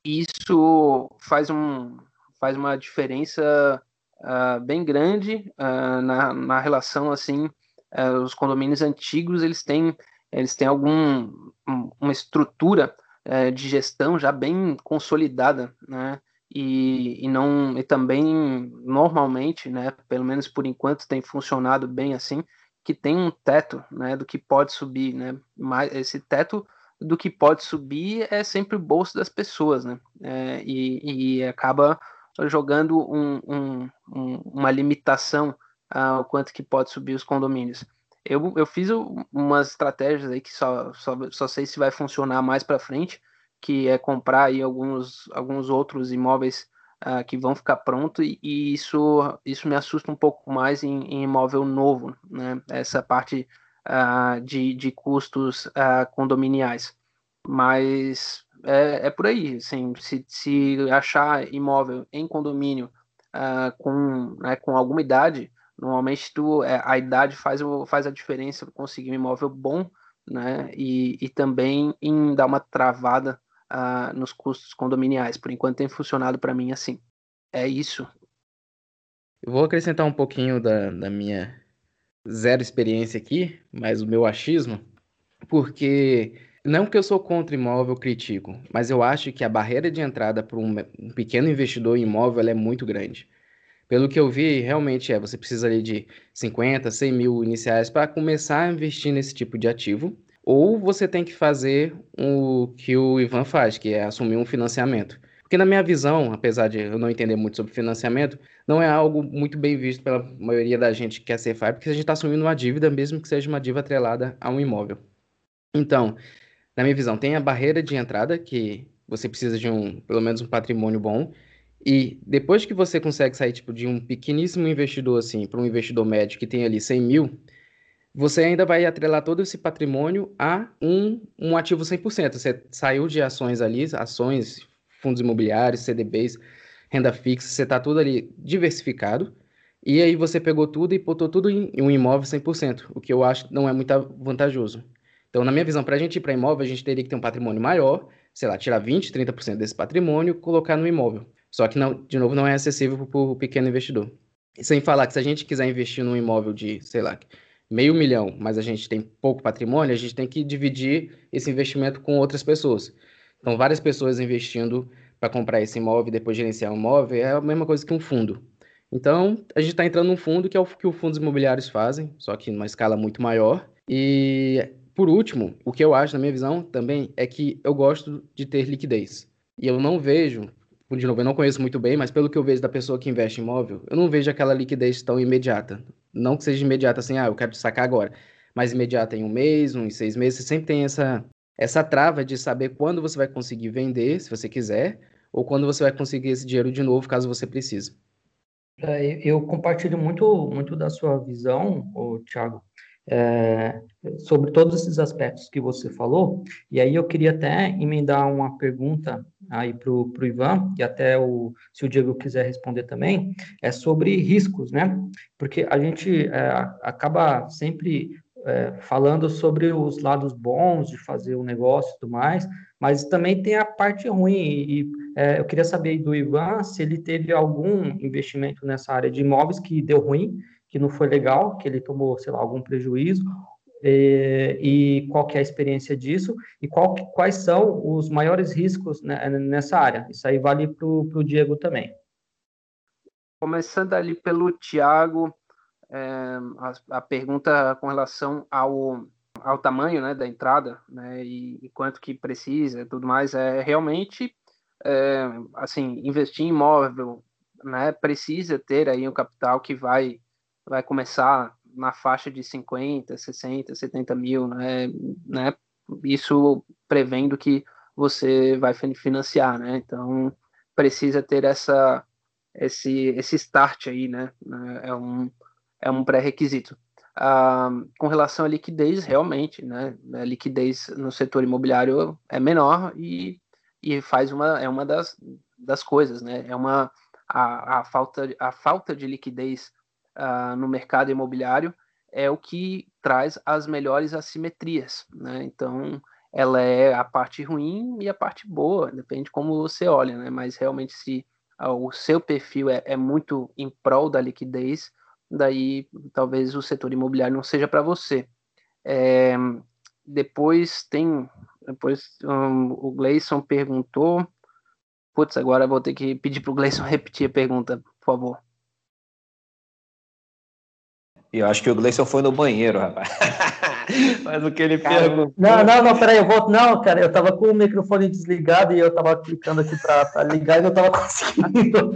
isso faz, um, faz uma diferença ah, bem grande ah, na, na relação, assim, eh, os condomínios antigos, eles têm, eles têm algum, uma estrutura é, de gestão já bem consolidada, né? E, e não e também normalmente, né? Pelo menos por enquanto tem funcionado bem assim, que tem um teto, né? Do que pode subir, né? Mas esse teto do que pode subir é sempre o bolso das pessoas, né? É, e, e acaba jogando um, um, um, uma limitação ao quanto que pode subir os condomínios. Eu, eu fiz umas estratégias aí que só, só, só sei se vai funcionar mais para frente, que é comprar aí alguns, alguns outros imóveis uh, que vão ficar prontos e, e, isso, isso me assusta um pouco mais em, em imóvel novo, né? Essa parte uh, de, de custos uh, condominiais. Mas é, é por aí, assim, se, se achar imóvel em condomínio com, né, com alguma idade, Normalmente tu, é, a idade faz, faz a diferença para conseguir um imóvel bom, né? E, e também em dar uma travada uh, nos custos condominiais. Por enquanto tem funcionado para mim assim. é isso. Eu vou acrescentar um pouquinho da, da minha zero experiência aqui, mas o meu achismo, porque não que eu sou contra imóvel, critico, mas eu acho que a barreira de entrada para um, um, pequeno investidor em imóvel é muito grande. Pelo que eu vi, realmente é, você precisa ali de 50, 100 mil iniciais para começar a investir nesse tipo de ativo, ou você tem que fazer o que o Ivan faz, que é assumir um financiamento. Porque na minha visão, apesar de eu não entender muito sobre financiamento, não é algo muito bem visto pela maioria da gente que quer ser FI, porque a gente está assumindo uma dívida, mesmo que seja uma dívida atrelada a um imóvel. Então, na minha visão, tem a barreira de entrada, que você precisa de um, pelo menos um patrimônio bom, e depois que você consegue sair tipo, de um pequeníssimo investidor assim para um investidor médio que tem ali 100 mil, você ainda vai atrelar todo esse patrimônio a um, um ativo 100%. Você saiu de ações ali, ações, fundos imobiliários, CDBs, renda fixa, você está tudo ali diversificado. E aí você pegou tudo e botou tudo em um imóvel 100%, o que eu acho não é muito vantajoso. Então, na minha visão, para a gente ir para imóvel, a gente teria que ter um patrimônio maior, sei lá, tirar 20, 30% desse patrimônio colocar no imóvel. Só que, não, de novo, não é acessível para o pequeno investidor. E sem falar que se a gente quiser investir num imóvel de, sei lá, meio milhão, mas a gente tem pouco patrimônio, a gente tem que dividir esse investimento com outras pessoas. Então, várias pessoas investindo para comprar esse imóvel e depois gerenciar o imóvel é a mesma coisa que um fundo. Então, a gente está entrando num fundo que é o que os fundos imobiliários fazem, só que numa escala muito maior. E, por último, o que eu acho, na minha visão, também é que eu gosto de ter liquidez. E eu não vejo de novo, eu não conheço muito bem, mas pelo que eu vejo da pessoa que investe em imóvel, eu não vejo aquela liquidez tão imediata. Não que seja imediata assim, ah, eu quero sacar agora, mas imediata em um mês, um em seis meses, você sempre tem essa, essa trava de saber quando você vai conseguir vender, se você quiser, ou quando você vai conseguir esse dinheiro de novo, caso você precise. É, eu compartilho muito, muito da sua visão, Thiago, é, sobre todos esses aspectos que você falou, e aí eu queria até emendar uma pergunta aí para o Ivan, e até o, se o Diego quiser responder também, é sobre riscos, né? Porque a gente é, acaba sempre é, falando sobre os lados bons de fazer o negócio e tudo mais, mas também tem a parte ruim, e é, eu queria saber do Ivan se ele teve algum investimento nessa área de imóveis que deu ruim, que não foi legal, que ele tomou, sei lá, algum prejuízo, e, e qual que é a experiência disso, e qual, quais são os maiores riscos né, nessa área. Isso aí vale para o Diego também. Começando ali pelo Tiago, é, a, a, pergunta com relação ao, ao tamanho né, da entrada, né, e, e quanto que precisa e tudo mais, é realmente, é, assim, investir em imóvel, né, precisa ter aí um capital que vai vai começar na faixa de 50, 60, 70 mil, né? né? Isso prevendo que você vai financiar, né? Então precisa ter essa esse esse start aí, né? É um é um pré-requisito. Ah, com relação à liquidez, realmente, né? A liquidez no setor imobiliário é menor e, e faz uma é uma das, das coisas, né? É uma a, a falta a falta de liquidez uh, no mercado imobiliário é o que traz as melhores assimetrias, né? Então, ela é a parte ruim e a parte boa, depende de como você olha, né? Mas realmente se uh, o seu perfil é, é, muito em prol da liquidez, daí talvez o setor imobiliário não seja para você. É, depois tem, depois um, o Gleison perguntou, putz, agora vou ter que pedir para o Gleison repetir a pergunta, por favor. E eu acho que o Gleison foi no banheiro, rapaz. Mas o que ele cara, perguntou. Não, não, não, peraí, eu vou. Não, cara, eu tava com o microfone desligado e eu tava clicando aqui para ligar e não tava conseguindo.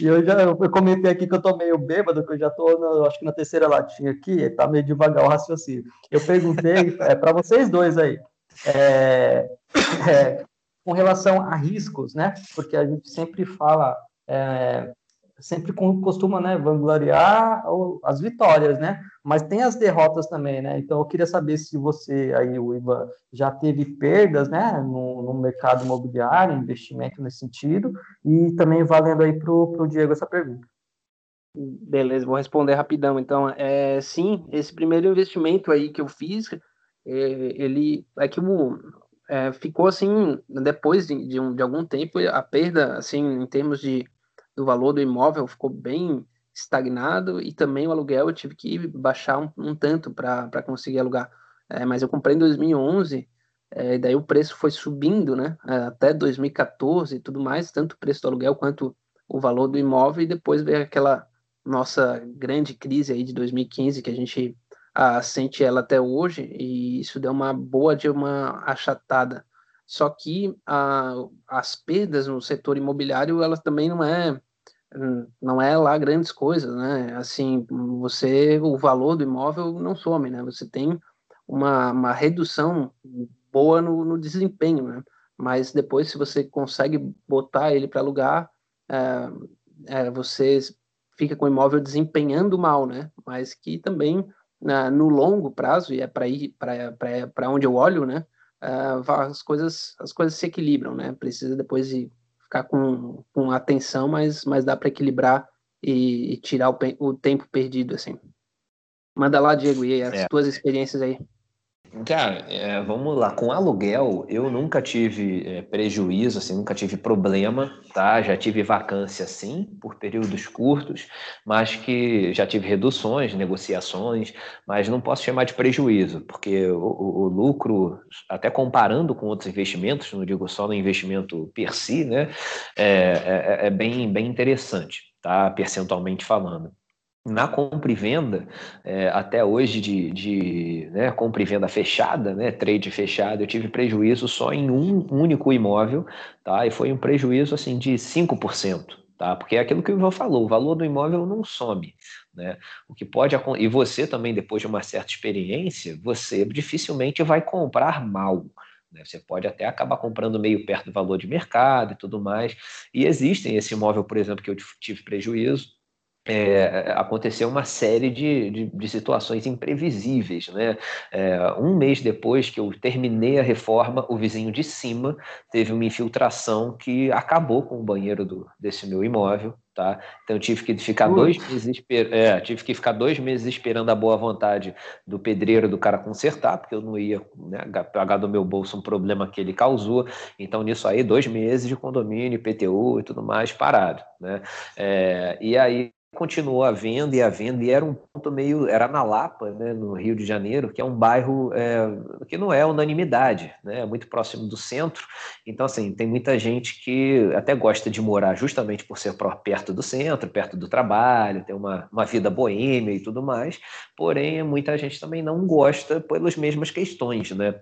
e eu já eu comentei aqui que eu tô meio bêbado, que eu já tô, acho que na terceira latinha aqui, tá meio devagar o raciocínio. Eu perguntei é, para vocês dois aí. É, é, com relação a riscos, né? Porque a gente sempre fala é, sempre costuma, né, vangloriar as vitórias, né? Mas tem as derrotas também, né? Então eu queria saber se você aí, o Ivan, já teve perdas, né, no, no mercado imobiliário, investimento nesse sentido, e também valendo aí para o Diego essa pergunta. Beleza, vou responder rapidão. Então, é, sim, esse primeiro investimento aí que eu fiz, é, ele é que o, é, ficou assim, depois de, de, um, de algum tempo, a perda, assim, em termos de, do valor do imóvel ficou bem estagnado e também o aluguel eu tive que baixar um, um tanto para conseguir alugar. É, mas eu comprei em 2011, é, daí o preço foi subindo, né, é, até 2014 e tudo mais, tanto o preço do aluguel quanto o valor do imóvel, e depois veio aquela nossa grande crise aí de 2015, que a gente ah, sente ela até hoje, e isso deu uma boa de uma achatada. Só que ah, as perdas no setor imobiliário, elas também não é não é lá grandes coisas, né? Assim, você, o valor do imóvel não some, né? Você tem uma, uma redução boa no, no desempenho, né? Mas depois, se você consegue botar ele para alugar, é, é, você fica com o imóvel desempenhando mal, né? Mas que também na, no longo prazo e é para ir para onde eu olho, né? Uh, as coisas as coisas se equilibram, né? Precisa depois de ficar com, com atenção, mas, mas dá para equilibrar e, e tirar o, o, tempo perdido, assim. Manda lá, Diego, e as é. tuas experiências aí. Cara, é, vamos lá. Com aluguel, eu nunca tive é, prejuízo, assim, nunca tive problema, tá? Já tive vacância, sim, por períodos curtos, mas que já tive reduções, negociações, mas não posso chamar de prejuízo, porque o, o, o lucro, até comparando com outros investimentos, não digo só no investimento per si, né? É, é, é bem, bem interessante, tá? Percentualmente falando na compra e venda, é, até hoje de, de né, compra e venda fechada, né, trade fechado, eu tive prejuízo só em um único imóvel, tá? E foi um prejuízo assim de 5%. Tá? Porque é aquilo que o Ivan falou, o valor do imóvel não some, né? O que pode e você também depois de uma certa experiência, você dificilmente vai comprar mal, né? Você pode até acabar comprando meio perto do valor de mercado e tudo mais. E existem esse imóvel, por exemplo, que eu tive prejuízo, é, aconteceu uma série de, de, de, situações imprevisíveis. Né? É, um mês depois que eu terminei a reforma, o vizinho de cima teve uma infiltração que acabou com o banheiro do, desse meu imóvel. Tá? Então eu tive que ficar dois meses é, tive que ficar dois meses esperando a boa vontade do pedreiro do cara consertar, porque eu não ia né, pagar do meu bolso um problema que ele causou. Então nisso aí dois meses de condomínio, IPTU e tudo mais parado, né? É, e aí continuou havendo e havendo, e era um ponto meio, era na Lapa, né, no Rio de Janeiro, que é um bairro é, que não é unanimidade, né, é muito próximo do centro, então assim, tem muita gente que até gosta de morar justamente por ser perto do centro, perto do trabalho, ter uma, uma vida boêmia e tudo mais, porém muita gente também não gosta pelas mesmas questões, né,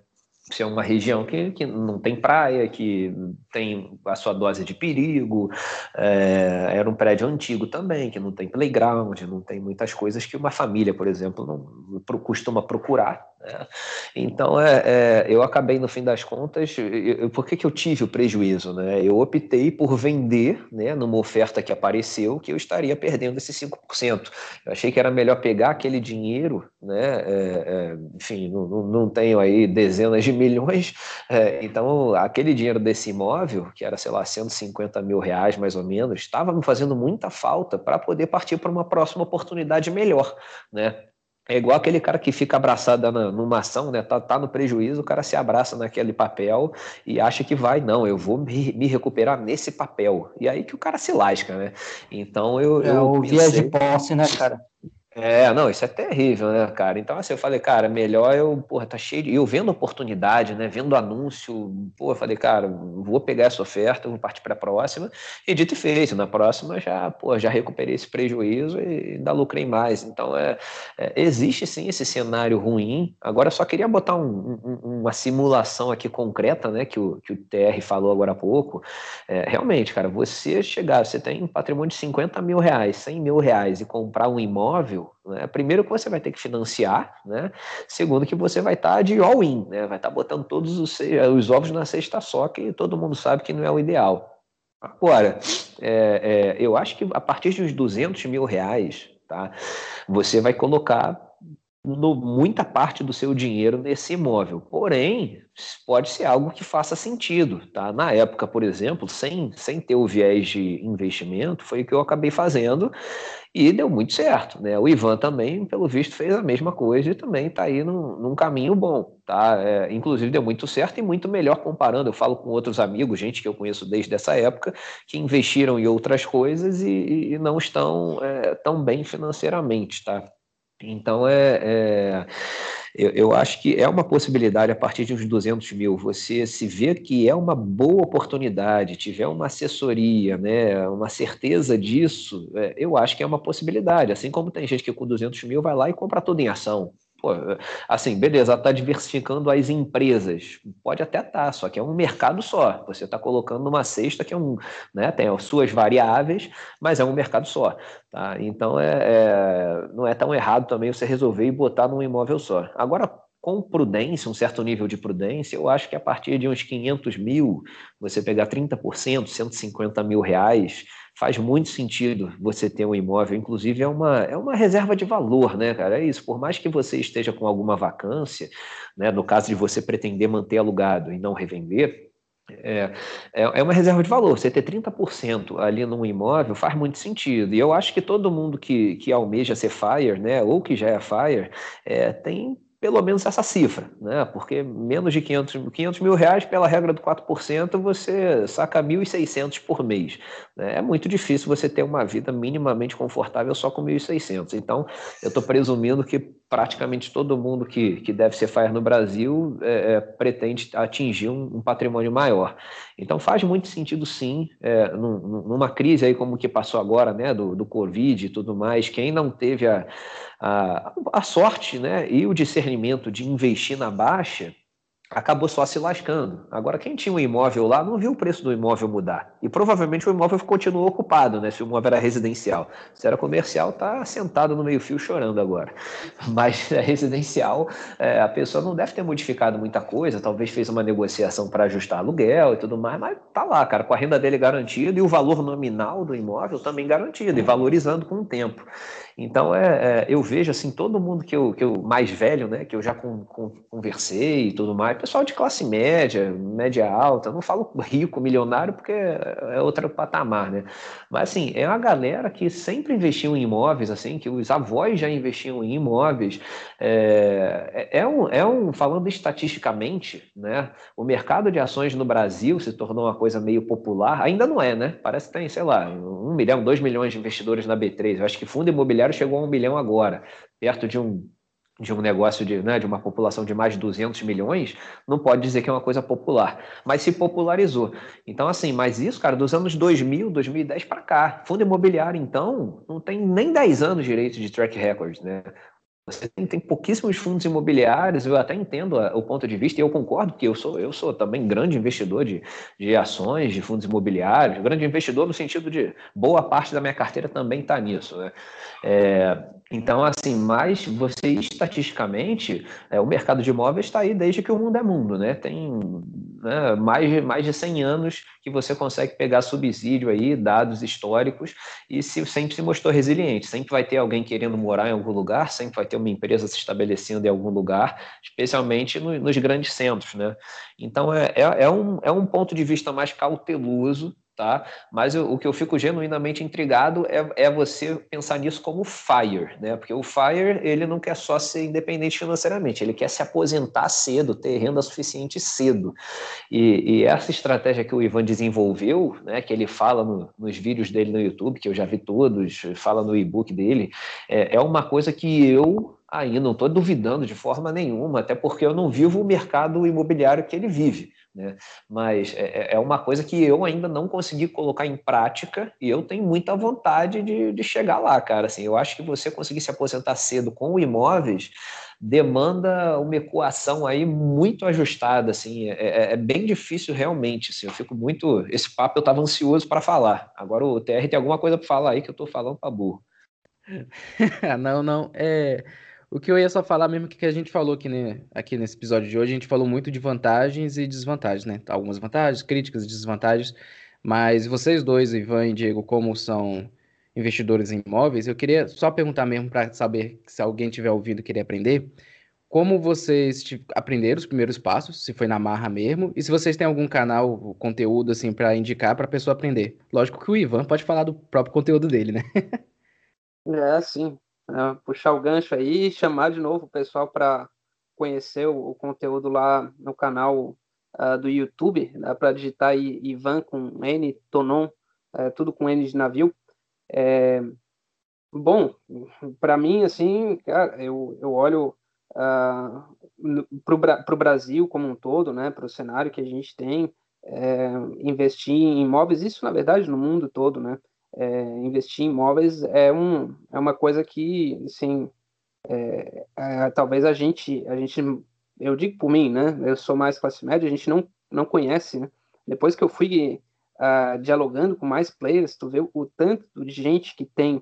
se é uma região que, que não tem praia, que tem a sua dose de perigo, é, era um prédio antigo também, que não tem playground, não tem muitas coisas que uma família, por exemplo, não costuma procurar. Né? Então, é, é, eu acabei, no fim das contas, eu, por que, que eu tive o prejuízo? Né? Eu optei por vender, né, numa oferta que apareceu, que eu estaria perdendo esses 5%. Eu achei que era melhor pegar aquele dinheiro, né, é, é, enfim, não, não tenho aí dezenas de milhões, é, então aquele dinheiro desse imóvel, que era, sei lá, 150 mil reais mais ou menos, estava me fazendo muita falta para poder partir para uma próxima oportunidade melhor, né? É igual aquele cara que fica abraçado na, numa ação, né? Tá, tá, no prejuízo, o cara se abraça naquele papel e acha que vai, não, eu vou me, me recuperar nesse papel. E aí que o cara se lasca, né? Então eu. É eu o pensei... de posse, né, cara? É, não, isso é terrível, né, cara? Então, assim, eu falei, cara, melhor eu, porra, tá cheio de. Eu vendo oportunidade, né? Vendo anúncio, eu falei, cara, vou pegar essa oferta, vou partir para a próxima. E dito e feito, na próxima já, pô, já recuperei esse prejuízo e ainda lucrei mais. Então, é, é existe sim esse cenário ruim. Agora, eu só queria botar um, um, uma simulação aqui concreta, né, que o, que o TR falou agora há pouco. É, realmente, cara, você chegar, você tem um patrimônio de 50 mil reais, 100 mil reais e comprar um imóvel né? Primeiro que você vai ter que financiar, né? segundo que você vai estar tá de all-in, né? vai estar tá botando todos os, os, ovos na cesta só, que todo mundo sabe que não é o ideal. Agora, é, é, eu acho que a partir de uns 200 mil reais, tá? você vai colocar no, muita parte do seu dinheiro nesse imóvel. Porém, pode ser algo que faça sentido. Tá? Na época, por exemplo, sem, sem ter o viés de investimento, foi o que eu acabei fazendo e deu muito certo. Né? O Ivan também, pelo visto, fez a mesma coisa e também está aí num, num, caminho bom. Tá? É, inclusive, deu muito certo e muito melhor comparando. Eu falo com outros amigos, gente que eu conheço desde essa época, que investiram em outras coisas e, e não estão é, tão bem financeiramente. Tá? Então, é, é eu, eu, acho que é uma possibilidade, a partir de uns 200 mil, você se vê que é uma boa oportunidade, tiver uma assessoria, né, uma certeza disso, é, eu acho que é uma possibilidade. Assim como tem gente que com 200 mil vai lá e compra tudo em ação. Pô, assim, beleza, está diversificando as empresas. Pode até estar, tá, só que é um mercado só. Você está colocando numa cesta que é um, né, tem as suas variáveis, mas é um mercado só. Tá? Então é, é, não é tão errado também você resolver e botar num imóvel só. Agora, com prudência, um certo nível de prudência, eu acho que a partir de uns 500 mil, você pegar 30%, 150 mil reais, faz muito sentido você ter um imóvel, inclusive é uma, é uma reserva de valor, né, cara? É isso, por mais que você esteja com alguma vacância, né, no caso de você pretender manter alugado e não revender, é, é, é uma reserva de valor. Você ter 30% ali num imóvel faz muito sentido. E eu acho que todo mundo que, que almeja ser FIRE, né, ou que já é FIRE, é, tem pelo menos essa cifra, né? porque menos de 500, 500 mil reais, pela regra do 4%, você saca 1.600 por mês. Né? É muito difícil você ter uma vida minimamente confortável só com 1.600. Então, eu estou presumindo que praticamente todo mundo que, que deve ser FIRE no Brasil é, é, pretende atingir um, um, patrimônio maior. Então, faz muito sentido, sim, é, num, numa crise aí como que passou agora, né, do, do Covid e tudo mais, quem não teve a a, a sorte né, e o discernimento de investir na baixa acabou só se lascando. Agora, quem tinha um imóvel lá não viu o preço do imóvel mudar. E provavelmente o imóvel continuou ocupado, né? Se o imóvel era residencial. Se era comercial, está sentado no meio-fio chorando agora. Mas é residencial, é, a pessoa não deve ter modificado muita coisa, talvez fez uma negociação para ajustar aluguel e tudo mais, mas tá lá, cara, com a renda dele garantida e o valor nominal do imóvel também garantido e valorizando com o tempo. Então, é, é, eu vejo assim, todo mundo que eu, que eu mais velho, né, que eu já com, com, conversei e tudo mais, pessoal de classe média, média alta, não falo rico, milionário, porque é outro patamar, né? Mas assim, é uma galera que sempre investiu em imóveis, assim, que os avós já investiam em imóveis. É, é, é um, é um, falando estatisticamente, né, o mercado de ações no Brasil se tornou uma coisa meio popular, ainda não é, né? Parece que tem, sei lá, um milhão, dois milhões de investidores na B3. Eu acho que fundo imobiliário imobiliário chegou a um bilhão agora, perto de um de um negócio de, né, de uma população de mais de 200 milhões, não pode dizer que é uma coisa popular, mas se popularizou. Então, assim, mas isso, cara, dos anos 2000, 2010 para cá, fundo imobiliário, então, não tem nem 10 anos direito de track record, né? Você tem, tem, pouquíssimos fundos imobiliários, eu até entendo a, o ponto de vista, e eu concordo que eu sou, eu sou também grande investidor de, de ações, de fundos imobiliários, grande investidor no sentido de boa parte da minha carteira também está nisso. Né? É, então, assim, mas você estatisticamente, é, o mercado de imóveis está aí desde que o mundo é mundo, né? Tem né, mais, mais de 100 anos que você consegue pegar subsídio aí, dados históricos, e se, sempre se mostrou resiliente. Sempre vai ter alguém querendo morar em algum lugar, sempre vai ter uma empresa se estabelecendo em algum lugar, especialmente no, nos grandes centros, né? Então, é, é, é, um, é um ponto de vista mais cauteloso tá? Mas eu, o que eu fico genuinamente intrigado é, é você pensar nisso como FIRE, né? Porque o FIRE, ele não quer só ser independente financeiramente, ele quer se aposentar cedo, ter renda suficiente cedo. E, e essa estratégia que o Ivan desenvolveu, né, que ele fala no, nos vídeos dele no YouTube, que eu já vi todos, fala no e-book dele, é, é uma coisa que eu aí não estou duvidando de forma nenhuma, até porque eu não vivo o mercado imobiliário que ele vive. Né? Mas é, é, é, uma coisa que eu ainda não consegui colocar em prática e eu tenho muita vontade de, de chegar lá, cara. Assim, eu acho que você conseguir se aposentar cedo com imóveis demanda uma equação aí muito ajustada, assim, é, é, é bem difícil realmente, assim, eu fico muito, esse papo eu estava ansioso para falar, agora o TR tem alguma coisa para falar aí que eu estou falando para burro. não, não, é... O que eu ia só falar mesmo que a gente falou aqui, né, aqui nesse episódio de hoje, a gente falou muito de vantagens e desvantagens, né? Algumas vantagens, críticas e desvantagens, mas vocês dois, Ivan e Diego, como são investidores em imóveis, eu queria só perguntar mesmo para saber se alguém tiver ouvido e aprender, como vocês aprenderam os primeiros passos, se foi na marra mesmo, e se vocês têm algum canal, conteúdo assim para indicar para a pessoa aprender. Lógico que o Ivan pode falar do próprio conteúdo dele, né? é, sim. É, puxar o gancho aí e chamar de novo o pessoal para conhecer o, o, conteúdo lá no canal uh, do YouTube, dá para digitar aí Ivan com N, Tonon, é, tudo com N de navio. É, bom, para mim, assim, cara, eu, eu olho uh, para o Brasil como um todo, né, para o cenário que a gente tem, é, investir em imóveis, isso na verdade no mundo todo, né, é, investir em imóveis é, um, é uma coisa que, assim, é, é, talvez a gente, a gente, eu digo por mim, né, eu sou mais classe média, a gente não, não conhece, né, depois que eu fui uh, dialogando com mais players, tu vê o tanto de gente que tem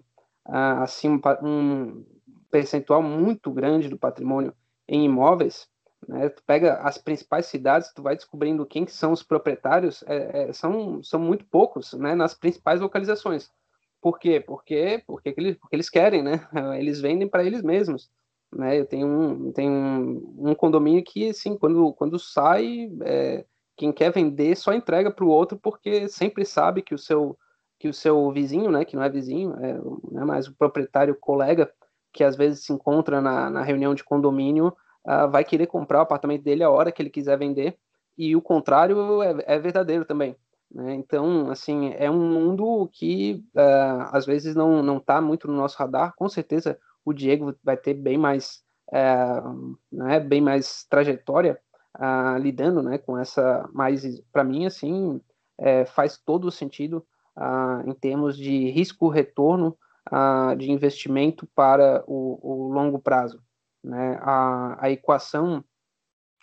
uh, assim um, um, percentual muito grande do patrimônio em imóveis, né? Tu pega as principais cidades, tu vai descobrindo quem que são os proprietários, é, é, são, são muito poucos, né? Nas principais localizações. Por quê? Porque, porque, eles, porque eles querem, né? Eles vendem para eles mesmos. Né? Eu tenho um, tenho um, condomínio que, assim, quando, quando sai, é, quem quer vender só entrega para o outro porque sempre sabe que o seu que o seu vizinho, né, que não é vizinho, é, não é mais o proprietário, colega, que às vezes se encontra na, na reunião de condomínio, uh, vai querer comprar o apartamento dele a hora que ele quiser vender, e o contrário é, é verdadeiro também. Né? Então, assim, é um mundo que uh, às vezes não não está muito no nosso radar. Com certeza, o Diego vai ter bem mais, uh, né, bem mais trajetória uh, lidando né, com essa, mas para mim, assim, é, faz todo o sentido em termos de risco-retorno uh, de investimento para o, o longo prazo. Né? A, a equação,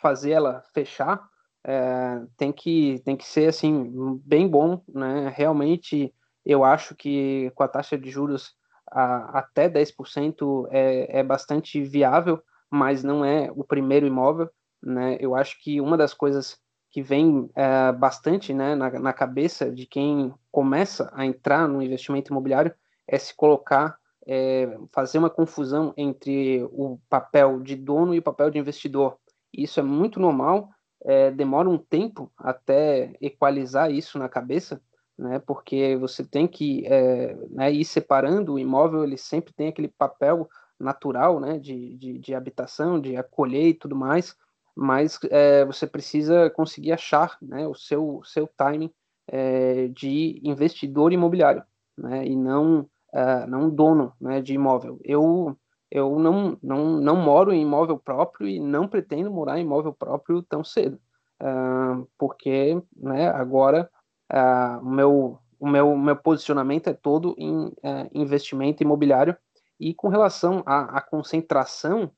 fazer ela fechar, é, tem, que, tem que ser assim, bem bom. Né? Realmente, eu acho que com a taxa de juros a, até 10% é, é bastante viável, mas não é o primeiro imóvel né? Eu acho que uma das coisas que vem é, bastante né, na, na, cabeça de quem começa a entrar no investimento imobiliário é se colocar, é, fazer uma confusão entre o papel de dono e o papel de investidor. Isso é muito normal, é, demora um tempo até equalizar isso na cabeça, né, porque você tem que é, né, ir separando o imóvel, ele sempre tem aquele papel natural né, de, de, de habitação, de acolher e tudo mais, mas é, você precisa conseguir achar né, o seu, seu timing é, de investidor imobiliário, né, e não, é, não dono né, de imóvel. Eu, eu não, não, não moro em imóvel próprio e não pretendo morar em imóvel próprio tão cedo, uh, porque né, agora uh, o, meu, o meu, meu posicionamento é todo em investimento imobiliário e com relação à, à concentração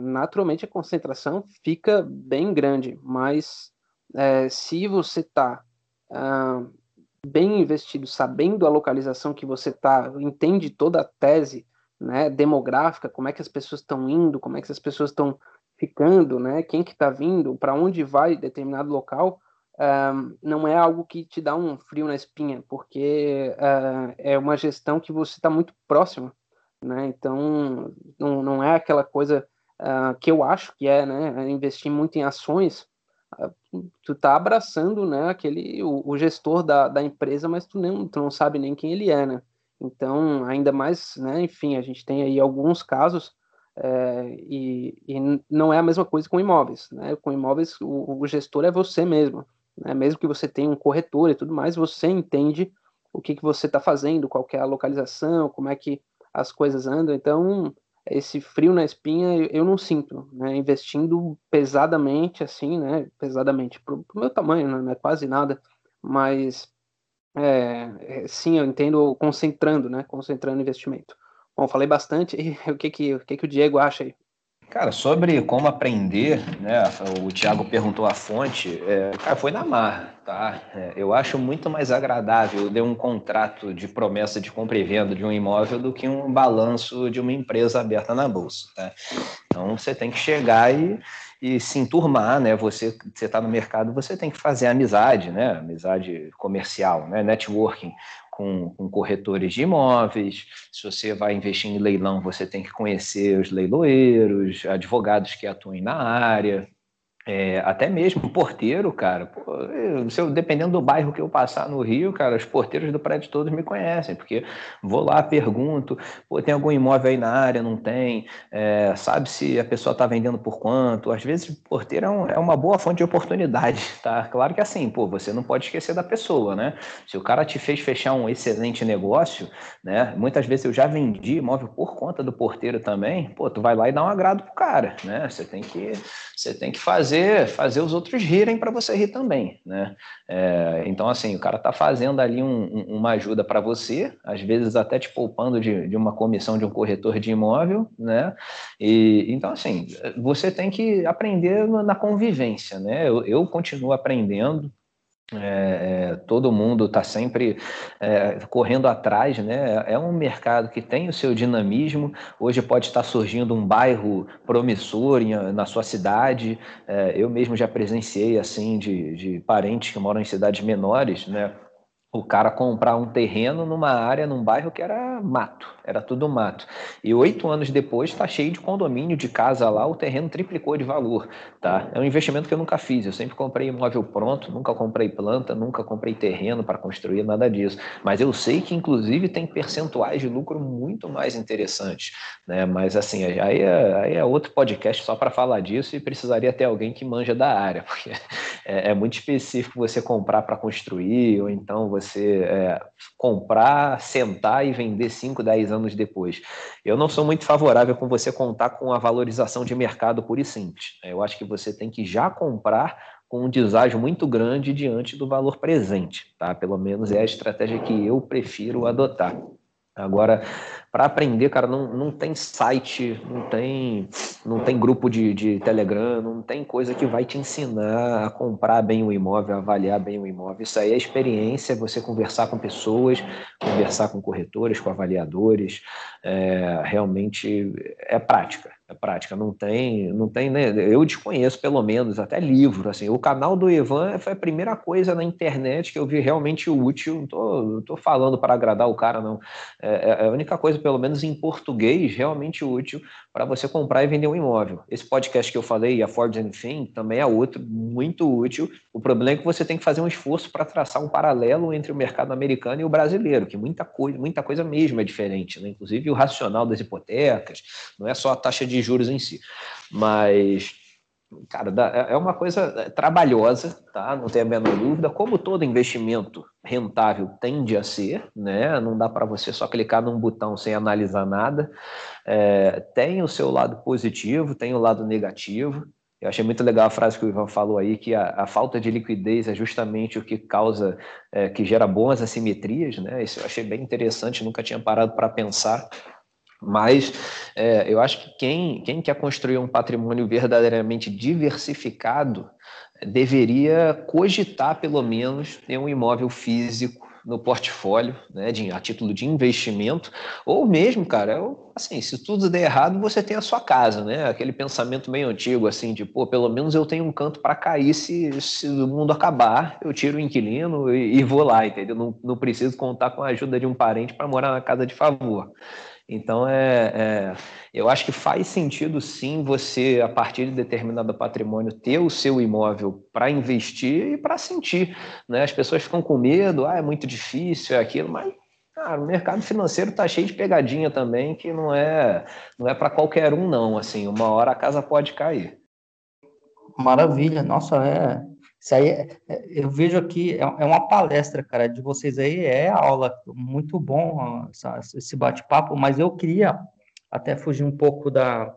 naturalmente a concentração fica bem grande, mas se você está uh, bem investido, sabendo a localização que você está, entende toda a tese né, demográfica, como é que as pessoas estão indo, como é que as pessoas estão ficando, né, quem que está vindo, para onde vai determinado local, não é algo que te dá um frio na espinha, porque uh, é uma gestão que você está muito próximo né? Então, não, não é aquela coisa uh, que eu acho que é, né? Investir muito em ações, uh, tu tá abraçando, né? Aquele, o, o, gestor da, da empresa, mas tu, nem, tu não sabe nem quem ele é, né? Então, ainda mais, né? Enfim, a gente tem aí alguns casos é, e, e, não é a mesma coisa com imóveis, né? Com imóveis, o, o gestor é você mesmo, né? Mesmo que você tenha um corretor e tudo mais, você entende o que, que você está fazendo, qual é a localização, como é que as coisas andam. Então, esse frio na espinha eu não sinto, né? Investindo pesadamente, assim, né? Pesadamente, pro, pro meu tamanho, né? não é quase nada, mas é, é, sim, eu entendo concentrando, né? Concentrando investimento. Bom, falei bastante. E o que que, o que que o Diego acha aí? Cara, sobre como aprender, né? O Thiago perguntou a fonte, é, cara, foi na marra, tá? É, eu acho muito mais agradável ler um contrato de promessa de compra e venda de um imóvel do que um balanço de uma empresa aberta na bolsa, tá? Então você tem que chegar e, e se enturmar, né? Você você está no mercado, você tem que fazer amizade, né? Amizade comercial, né? Networking com, com, corretores de imóveis. Se você vai investir em leilão, você tem que conhecer os leiloeiros, advogados que atuem na área. É, até mesmo porteiro, cara. Se eu, dependendo do bairro que eu passar no Rio, cara, os porteiros do prédio todos me conhecem, porque vou lá, pergunto, tem algum imóvel aí na área? Não tem? É, sabe se a pessoa está vendendo por quanto? Às vezes, porteiro é, um, é, uma boa fonte de oportunidade, tá? Claro que assim, pô, você não pode esquecer da pessoa, né? Se o cara te fez fechar um excelente negócio, né? Muitas vezes eu já vendi imóvel por conta do porteiro também, pô, tu vai lá e dá um agrado pro cara, né? Você tem que, você tem que fazer fazer fazer os outros rirem para você rir também, né? É, então, assim, o cara está fazendo ali um, uma ajuda para você, às vezes até te poupando de, de, uma comissão de um corretor de imóvel, né? E, então, assim, você tem que aprender na convivência, né? Eu, eu continuo aprendendo, é, é, todo mundo está sempre é, correndo atrás, né? É um mercado que tem o seu dinamismo. Hoje pode estar surgindo um bairro promissor em, na sua cidade. É, eu mesmo já presenciei assim de, de parentes que moram em cidades menores, né? O cara comprar um terreno numa área, num bairro que era mato, era tudo mato. E oito anos depois está cheio de condomínio, de casa lá, o terreno triplicou de valor, tá? É um investimento que eu nunca fiz, eu sempre comprei imóvel pronto, nunca comprei planta, nunca comprei terreno para construir, nada disso. Mas eu sei que, inclusive, tem percentuais de lucro muito mais interessantes, né? Mas, assim, aí é, aí é outro podcast só para falar disso e precisaria ter alguém que manja da área, porque é, é muito específico você comprar para construir, ou então você você é, comprar, sentar e vender 5, 10 anos depois. Eu não sou muito favorável com você contar com a valorização de mercado pura e simples. Eu acho que você tem que já comprar com um deságio muito grande diante do valor presente, tá? Pelo menos é a estratégia que eu prefiro adotar. Agora, para aprender, cara, não, não tem site, não tem, não tem grupo de, de Telegram, não tem coisa que vai te ensinar a comprar bem o imóvel, a avaliar bem o imóvel. Isso aí é experiência, você conversar com pessoas, conversar com corretores, com avaliadores, é, realmente é prática é prática, não tem, não tem, né? Eu desconheço pelo menos até livro, assim. O canal do Ivan foi a primeira coisa na internet que eu vi realmente útil. Não tô, tô falando para agradar o cara, não. É, é, é a única coisa, pelo menos em português, realmente útil para você comprar e vender um imóvel. Esse podcast que eu falei, a Forbes Anything, também é outro muito útil. O problema é que você tem que fazer um esforço para traçar um paralelo entre o mercado americano e o brasileiro, que muita coisa, muita coisa mesmo é diferente, né? Inclusive o racional das hipotecas, não é só a taxa de juros em si, mas cara, é, é uma coisa é, trabalhosa, tá? Não tem a menor dúvida. Como todo investimento rentável tende a ser, né? Não dá para você só clicar num botão sem analisar nada. É, tem o seu lado positivo, tem o lado negativo. Eu achei muito legal a frase que o Ivan falou aí, que a, a falta de liquidez é justamente o que causa, é, que gera boas assimetrias, né? Isso eu achei bem interessante, nunca tinha parado para pensar. Mas é, eu acho que quem, quem quer construir um patrimônio verdadeiramente diversificado deveria cogitar, pelo menos, ter um imóvel físico no portfólio, né, de, a título de investimento, ou mesmo, cara, assim, se tudo der errado, você tem a sua casa, né? Aquele pensamento meio antigo, assim, de, pô, pelo menos eu tenho um canto para cair se, se o mundo acabar, eu tiro o inquilino e, e vou lá, entendeu? Não, não preciso contar com a ajuda de um parente para morar na casa de favor. Então, é, é, eu acho que faz sentido sim você, a partir de determinado patrimônio, ter o seu imóvel para investir e para sentir. Né? As pessoas ficam com medo, ah, é muito difícil, é aquilo, mas cara, o mercado financeiro está cheio de pegadinha também, que não é, não é para qualquer um, não. Assim, uma hora a casa pode cair. Maravilha, nossa, é, isso aí, é, é, eu vejo aqui, é, é uma palestra, cara, de vocês aí, é aula, muito bom essa, esse bate-papo, mas eu queria até fugir um pouco da,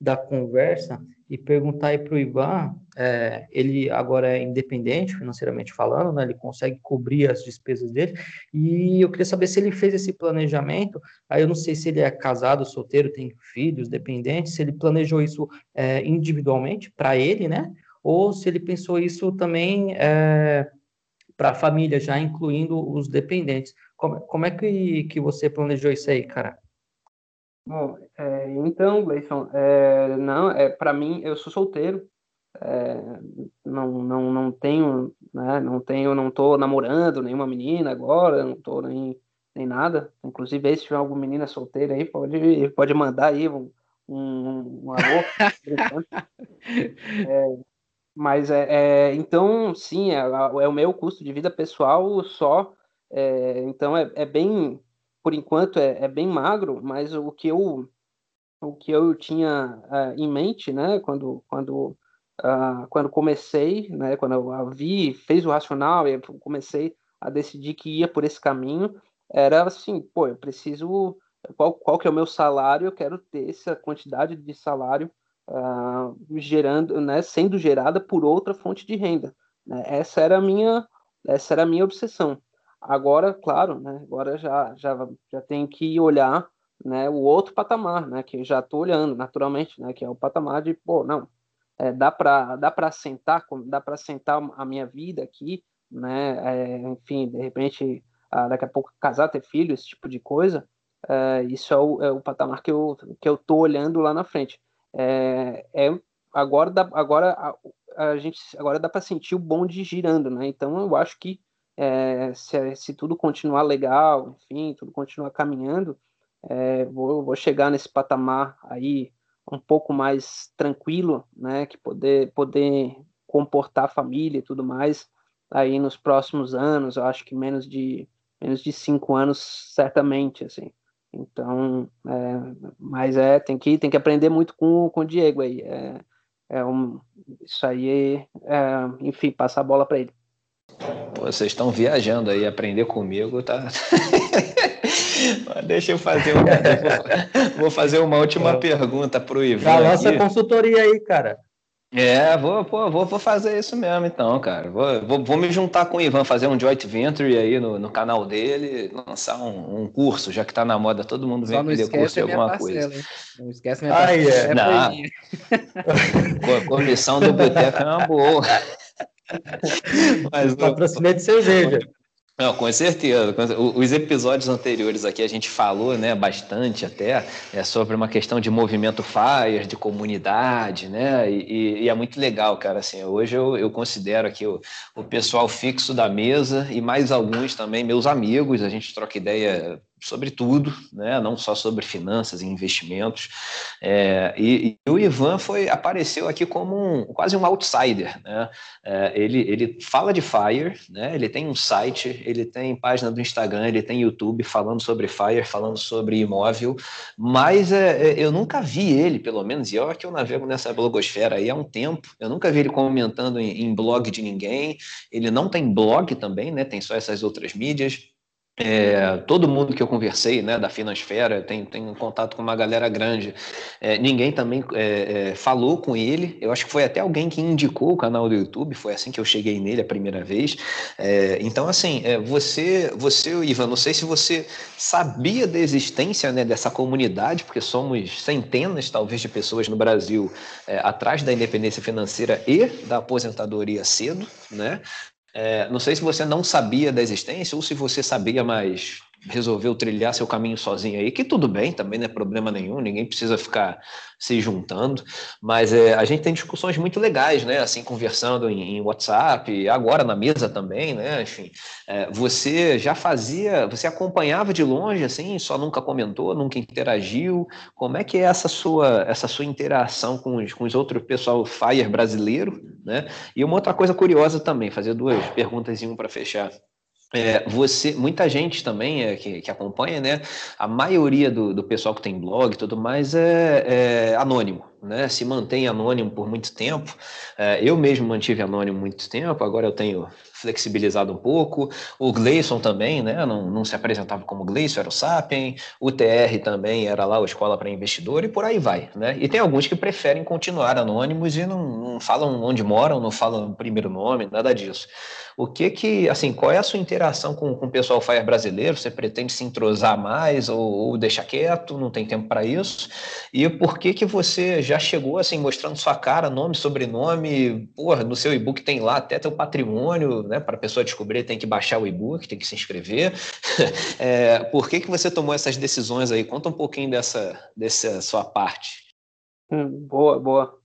da conversa e perguntar aí para o Ivan, é, ele agora é independente financeiramente falando, né, ele consegue cobrir as despesas dele, e eu queria saber se ele fez esse planejamento, aí eu não sei se ele é casado, solteiro, tem filhos, dependentes, se ele planejou isso é, individualmente para ele, né, ou se ele pensou isso também é, para a família, já incluindo os dependentes. Como, como é que, que você planejou isso aí, cara? Bom, é, então, Gleison, é, não, é, para mim, eu sou solteiro, é, não, não, não tenho, né, não tenho, não tô namorando nenhuma menina agora, não tô nem, nem nada. Inclusive, aí, se tiver alguma menina solteira aí, pode, pode mandar aí um, um, um alô. é, mas é, é, então, sim, é, é, o meu custo de vida pessoal só. É, então é, é bem, por enquanto é, é, bem magro, mas o que eu o que eu tinha uh, em mente, né, quando quando uh, quando comecei, né, quando eu vi, fez o racional e comecei a decidir que ia por esse caminho, era assim, pô, eu preciso qual qual que é o meu salário? Eu quero ter essa quantidade de salário uh, gerando, né, sendo gerada por outra fonte de renda. Né? Essa era a minha, essa era minha obsessão. Agora, claro, né, agora já, já, já tenho que olhar né, o outro patamar, né, que eu já estou olhando naturalmente, né, que é o patamar de, pô, não, é, dá para dá para sentar, dá para sentar a minha vida aqui, né, é, enfim, de repente, ah, daqui a pouco casar, ter filho, esse tipo de coisa, é, isso é o, é o patamar que eu que eu tô olhando lá na frente é, é agora dá, agora a, a, gente agora dá para sentir o bonde girando, né? Então eu acho que é, se, se, tudo continuar legal, enfim, tudo continuar caminhando, é, vou, vou chegar nesse patamar aí um pouco mais tranquilo, né? Que poder poder comportar a família e tudo mais aí nos próximos anos. Eu acho que menos de menos de cinco anos certamente, assim. Então, é, mas é, tem que, tem que aprender muito com, com o Diego aí. É, é um, isso aí, é, enfim, passar a bola para ele. Pô, vocês estão viajando aí, aprender comigo, tá? Deixa eu fazer uma, vou fazer uma última é. pergunta para o Ivan. Da nossa consultoria aí, cara. É, vou, pô, vou, vou fazer isso mesmo então, cara. Vou, vou, vou, me juntar com o Ivan, fazer um joint venture aí no, no canal dele, lançar um, um, curso, já que tá na moda, todo mundo vem aprender curso de alguma parcela, coisa. Hein? Não esquece minha ah, é. Não. a comissão do boteco é uma boa. Mas, Patrocínio de cerveja. Não, com certeza. Os episódios anteriores aqui a gente falou, né, bastante até é, sobre uma questão de movimento FIRE, de comunidade, né, e, e é muito legal, cara. Assim, hoje eu, eu considero aqui o, o pessoal fixo da mesa e mais alguns também meus amigos. A gente troca ideia sobre tudo, né? não só sobre finanças e investimentos. É, e, e, o Ivan foi apareceu aqui como um, quase um outsider. Né? É, ele, ele fala de Fire, né? ele tem um site, ele tem página do Instagram, ele tem YouTube falando sobre Fire, falando sobre imóvel, mas é, é eu nunca vi ele, pelo menos, e olha que eu navego nessa blogosfera aí há um tempo, eu nunca vi ele comentando em, em blog de ninguém, ele não tem blog também, né? tem só essas outras mídias, é, todo mundo que eu conversei, né, da Finansfera, tem, tem um contato com uma galera grande. É, ninguém também é, é, falou com ele. Eu acho que foi até alguém que indicou o canal do YouTube. Foi assim que eu cheguei nele a primeira vez. É, então, assim, é, você, você, Ivan, não sei se você sabia da existência né, dessa comunidade, porque somos centenas, talvez, de pessoas no Brasil atrás da independência financeira e da aposentadoria cedo, né? É, não sei se você não sabia da existência ou se você sabia, mas resolveu trilhar seu caminho sozinho aí, que tudo bem, também não é problema nenhum, ninguém precisa ficar se juntando, mas é, a gente tem discussões muito legais, né, assim, conversando em, em WhatsApp, agora na mesa também, né, enfim, é, você já fazia, você acompanhava de longe, assim, só nunca comentou, nunca interagiu, como é que é essa sua, essa sua interação com os, com os outros pessoal Fire brasileiro, né, e uma outra coisa curiosa também, fazer duas perguntas em um para fechar, é, você, muita gente também é, que, que, acompanha, né? A maioria do, do pessoal que tem blog e tudo mais é, é anônimo, né? Se mantém anônimo por muito tempo. É, eu mesmo mantive anônimo muito tempo, agora eu tenho flexibilizado um pouco. O Gleison também, né? Não, não se apresentava como Gleison, era o Sapien. O TR também era lá a Escola para Investidor e por aí vai, né? E tem alguns que preferem continuar anônimos e não, não falam onde moram, não falam o primeiro nome, nada disso. O que que, assim, qual é a sua interação com, com o pessoal Fire brasileiro? Você pretende se entrosar mais ou, ou deixar quieto? Não tem tempo para isso? E por que que você já chegou, assim, mostrando sua cara, nome, sobrenome? Porra, no seu e-book tem lá até teu patrimônio, né? Para a pessoa descobrir, tem que baixar o e-book, tem que se inscrever. é, por que que você tomou essas decisões aí? Conta um pouquinho dessa, dessa sua parte. Hum, boa, boa.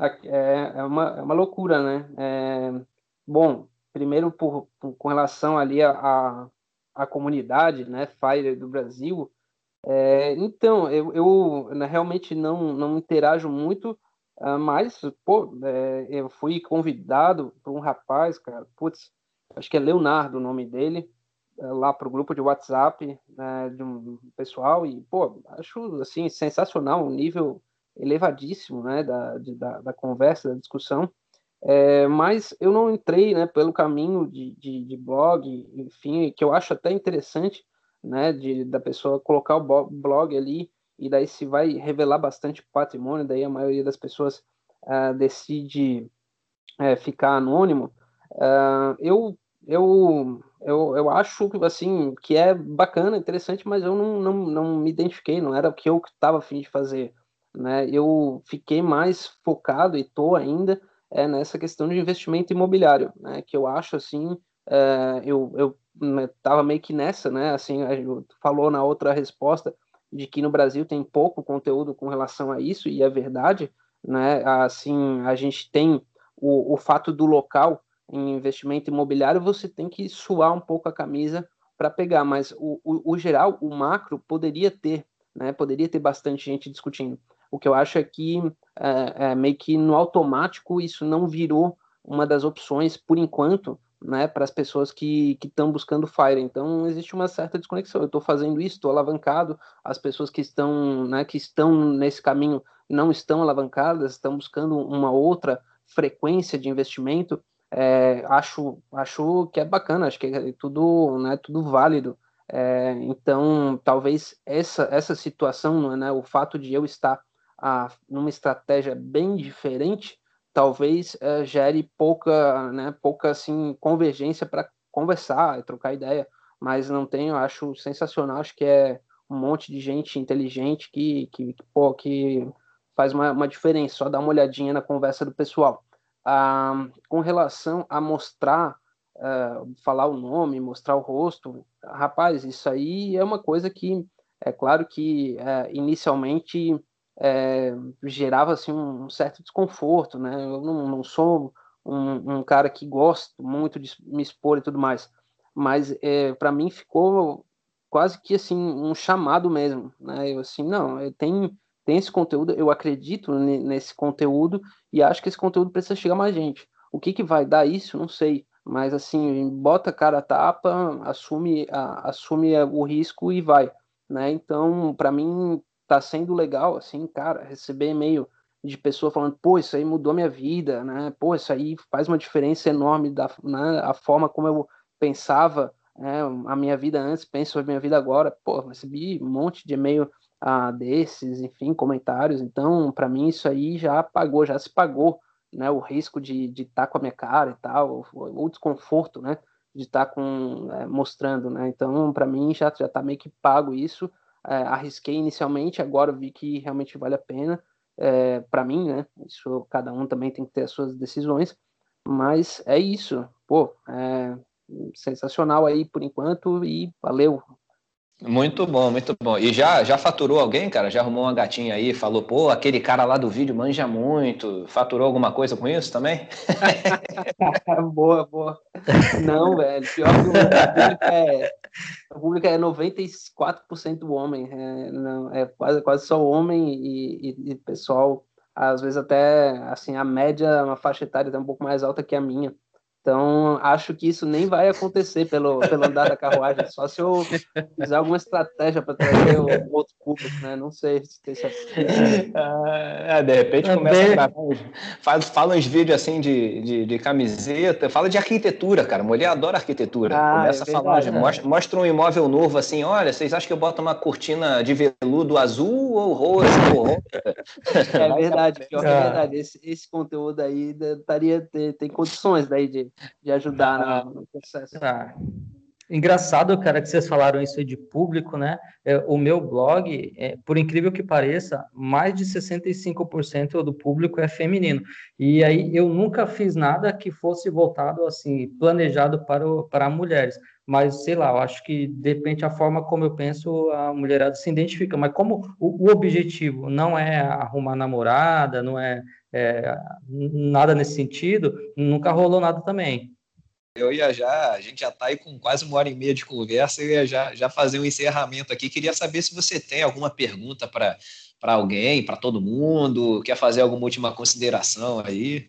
É, é, uma, é uma loucura, né? É, bom, primeiro por, por, com relação ali a, a, a comunidade, né, Fire do Brasil. É, então, eu, eu, realmente não, não interajo muito, uh, mas, pô, é, eu fui convidado por um rapaz, cara, putz, acho que é Leonardo o nome dele, é, lá para o grupo de WhatsApp né, de um pessoal, e, pô, acho, assim, sensacional, um nível elevadíssimo, né, da, de, da, da conversa, da discussão, é, mas eu não entrei né, pelo caminho de, de, de, blog, enfim, que eu acho até interessante, né, de, da pessoa colocar o blog ali, e daí se vai revelar bastante patrimônio, daí a maioria das pessoas uh, decide uh, ficar anônimo. Uh, eu, eu, eu, eu acho que, assim, que é bacana, interessante, mas eu não, não, não me identifiquei, não era o que eu estava afim de fazer. Né? Eu fiquei mais focado e estou ainda é nessa questão de investimento imobiliário, né, que eu acho assim, é, eu, estava meio que nessa, né, assim, falou na outra resposta de que no Brasil tem pouco conteúdo com relação a isso, e é verdade, né, assim, a gente tem o, o fato do local em investimento imobiliário, você tem que suar um pouco a camisa para pegar, mas o, o, o geral, o macro, poderia ter, né, poderia ter bastante gente discutindo. O que eu acho é que é, é, meio que no automático isso não virou uma das opções por enquanto, né, para as pessoas que estão buscando Fire. Então existe uma certa desconexão. Eu estou fazendo isso, estou alavancado. As pessoas que estão, né, que estão nesse caminho não estão alavancadas, estão buscando uma outra frequência de investimento. É, acho, acho que é bacana. Acho que é tudo, né, tudo válido. É, então talvez essa essa situação, né, o fato de eu estar a, numa estratégia bem diferente, talvez é, gere pouca, né, pouca assim, convergência para conversar trocar ideia, mas não tenho, acho sensacional, acho que é um monte de gente inteligente que, que, que, pô, que faz uma, uma diferença, só dá uma olhadinha na conversa do pessoal. Ah, com relação a mostrar, uh, falar o nome, mostrar o rosto, rapaz, isso aí é uma coisa que, é claro que uh, inicialmente é, gerava assim, um certo desconforto, né? Eu não, não sou um, um, cara que gosto muito de me expor e tudo mais, mas é, para mim ficou quase que assim um chamado mesmo, né? Eu assim, não, tenho tem esse conteúdo, eu acredito nesse conteúdo e acho que esse conteúdo precisa chegar mais gente. O que que vai dar isso, não sei, mas assim, bota a cara a tapa, assume, a, assume o risco e vai, né? Então, para mim tá sendo legal, assim, cara, receber e-mail de pessoa falando, pô, isso aí mudou minha vida, né? Pô, isso aí faz uma diferença enorme da né? a forma como eu pensava né? a minha vida antes, penso a minha vida agora. Pô, recebi um monte de e-mail ah, desses, enfim, comentários. Então, para mim, isso aí já pagou, já se pagou, né? O risco de estar tá com a minha cara e tal, o, o desconforto, né? De estar tá com é, mostrando, né? Então, para mim, já já tá meio que pago isso é, arrisquei inicialmente, agora vi que realmente vale a pena é, para mim, né? Isso cada um também tem que ter as suas decisões, mas é isso, pô, é sensacional aí por enquanto e valeu. Muito bom, muito bom. E já, já faturou alguém, cara? Já arrumou uma gatinha aí, falou, pô, aquele cara lá do vídeo manja muito. Faturou alguma coisa com isso também? boa, boa. Não, velho. Pior que o público é, o público é 94% homem. É, não, é quase, quase só homem e, e, e, pessoal, às vezes até, assim, a média, uma faixa etária é um pouco mais alta que a minha. Então, acho que isso nem vai acontecer pelo, pelo andar da carruagem, só se eu fizer alguma estratégia para trazer o, outro público, né? Não sei se isso é... ah, de repente é começa a gravar, faz, fala uns vídeos assim de, de, de, camiseta, fala de arquitetura, cara. Mulher adora arquitetura. Ah, começa é a falar, verdade, mostra, mostra, um imóvel novo assim, olha, vocês acham que eu boto uma cortina de veludo azul ou rosa? Ou rosa? É verdade, pior que é verdade. Esse, esse conteúdo aí daria, tem, tem condições daí de de ajudar ah, no, processo. Tá. Engraçado, cara, que vocês falaram isso de público, né? É, o meu blog, é, por incrível que pareça, mais de 65% do público é feminino. E aí eu nunca fiz nada que fosse voltado, assim, planejado para, o, para mulheres. Mas, sei lá, eu acho que depende da forma como eu penso, a mulherada se identifica. Mas como o, o objetivo não é arrumar namorada, não é é, nada nesse sentido, nunca rolou nada também. eu ia já, a gente já está aí com quase uma hora e meia de conversa, eu ia já, já fazer um encerramento aqui. Queria saber se você tem alguma pergunta para alguém, para todo mundo, quer fazer alguma última consideração aí.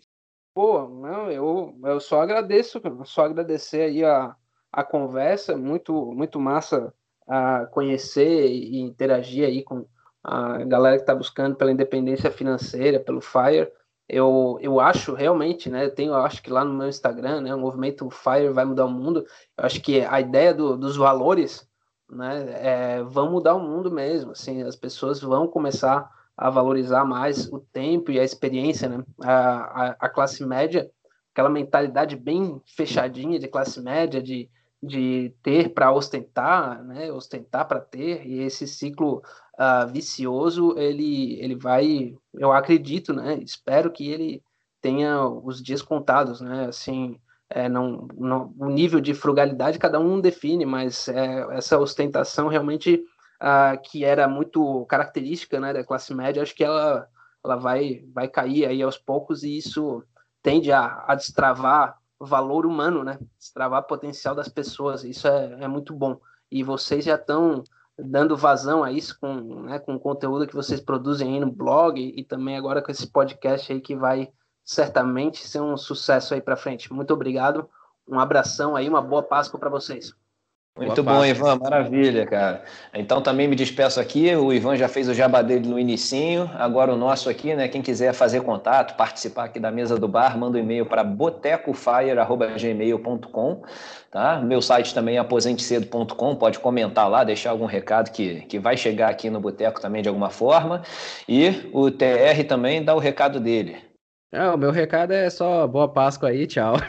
Pô, não, eu, eu só agradeço, só agradecer aí a, a conversa, muito, muito massa a conhecer e interagir aí com a galera que está buscando pela independência financeira, pelo FIRE eu, eu acho realmente, né? Eu tenho, eu acho que lá no meu Instagram, né? O movimento Fire vai mudar o mundo. Eu acho que a ideia do, dos valores, né? É, vão mudar o mundo mesmo. Assim, as pessoas vão começar a valorizar mais o tempo e a experiência, né? A, a, a classe média, aquela mentalidade bem fechadinha de classe média, de, de ter para ostentar, né? Ostentar para ter, e esse ciclo uh, vicioso, ele, ele vai, eu acredito, né? Espero que ele tenha os dias contados, né? Assim, é, não, não, o nível de frugalidade cada um define, mas é, essa ostentação realmente uh, que era muito característica, né, da classe média, acho que ela, ela vai, vai cair aí aos poucos e isso tende a, a destravar valor humano, né? Destravar potencial das pessoas. Isso é, é muito bom. E vocês já estão dando vazão a isso com, né, com o conteúdo que vocês produzem aí no blog e também agora com esse podcast aí que vai certamente ser um sucesso aí para frente. Muito obrigado, um abração aí, uma boa Páscoa para vocês. Muito Boa bom, parte. Ivan, maravilha, cara. Então também me despeço aqui, o Ivan já fez o jabá dele no inicinho, agora o nosso aqui, né, quem quiser fazer contato, participar aqui da mesa do bar, manda um e-mail para botecofire.gmail.com, tá? Meu site também é aposentecedo.com, pode comentar lá, deixar algum recado que, que vai chegar aqui no Boteco também de alguma forma, e o TR também dá o recado dele. É, o meu recado é só boa Páscoa aí, tchau.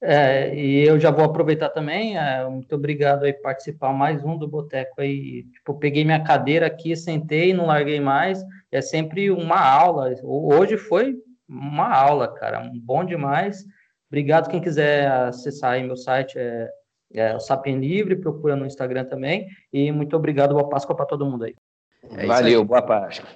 É, e eu já vou aproveitar também, é, muito obrigado aí por participar mais um do Boteco aí, tipo, peguei minha cadeira aqui, sentei, não larguei mais, é sempre uma aula, hoje foi uma aula, cara, um bom demais, obrigado quem quiser acessar aí meu site, é, é o Sapien Livre, procura no Instagram também, e muito obrigado, boa Páscoa para todo mundo aí. É Valeu, boa Páscoa.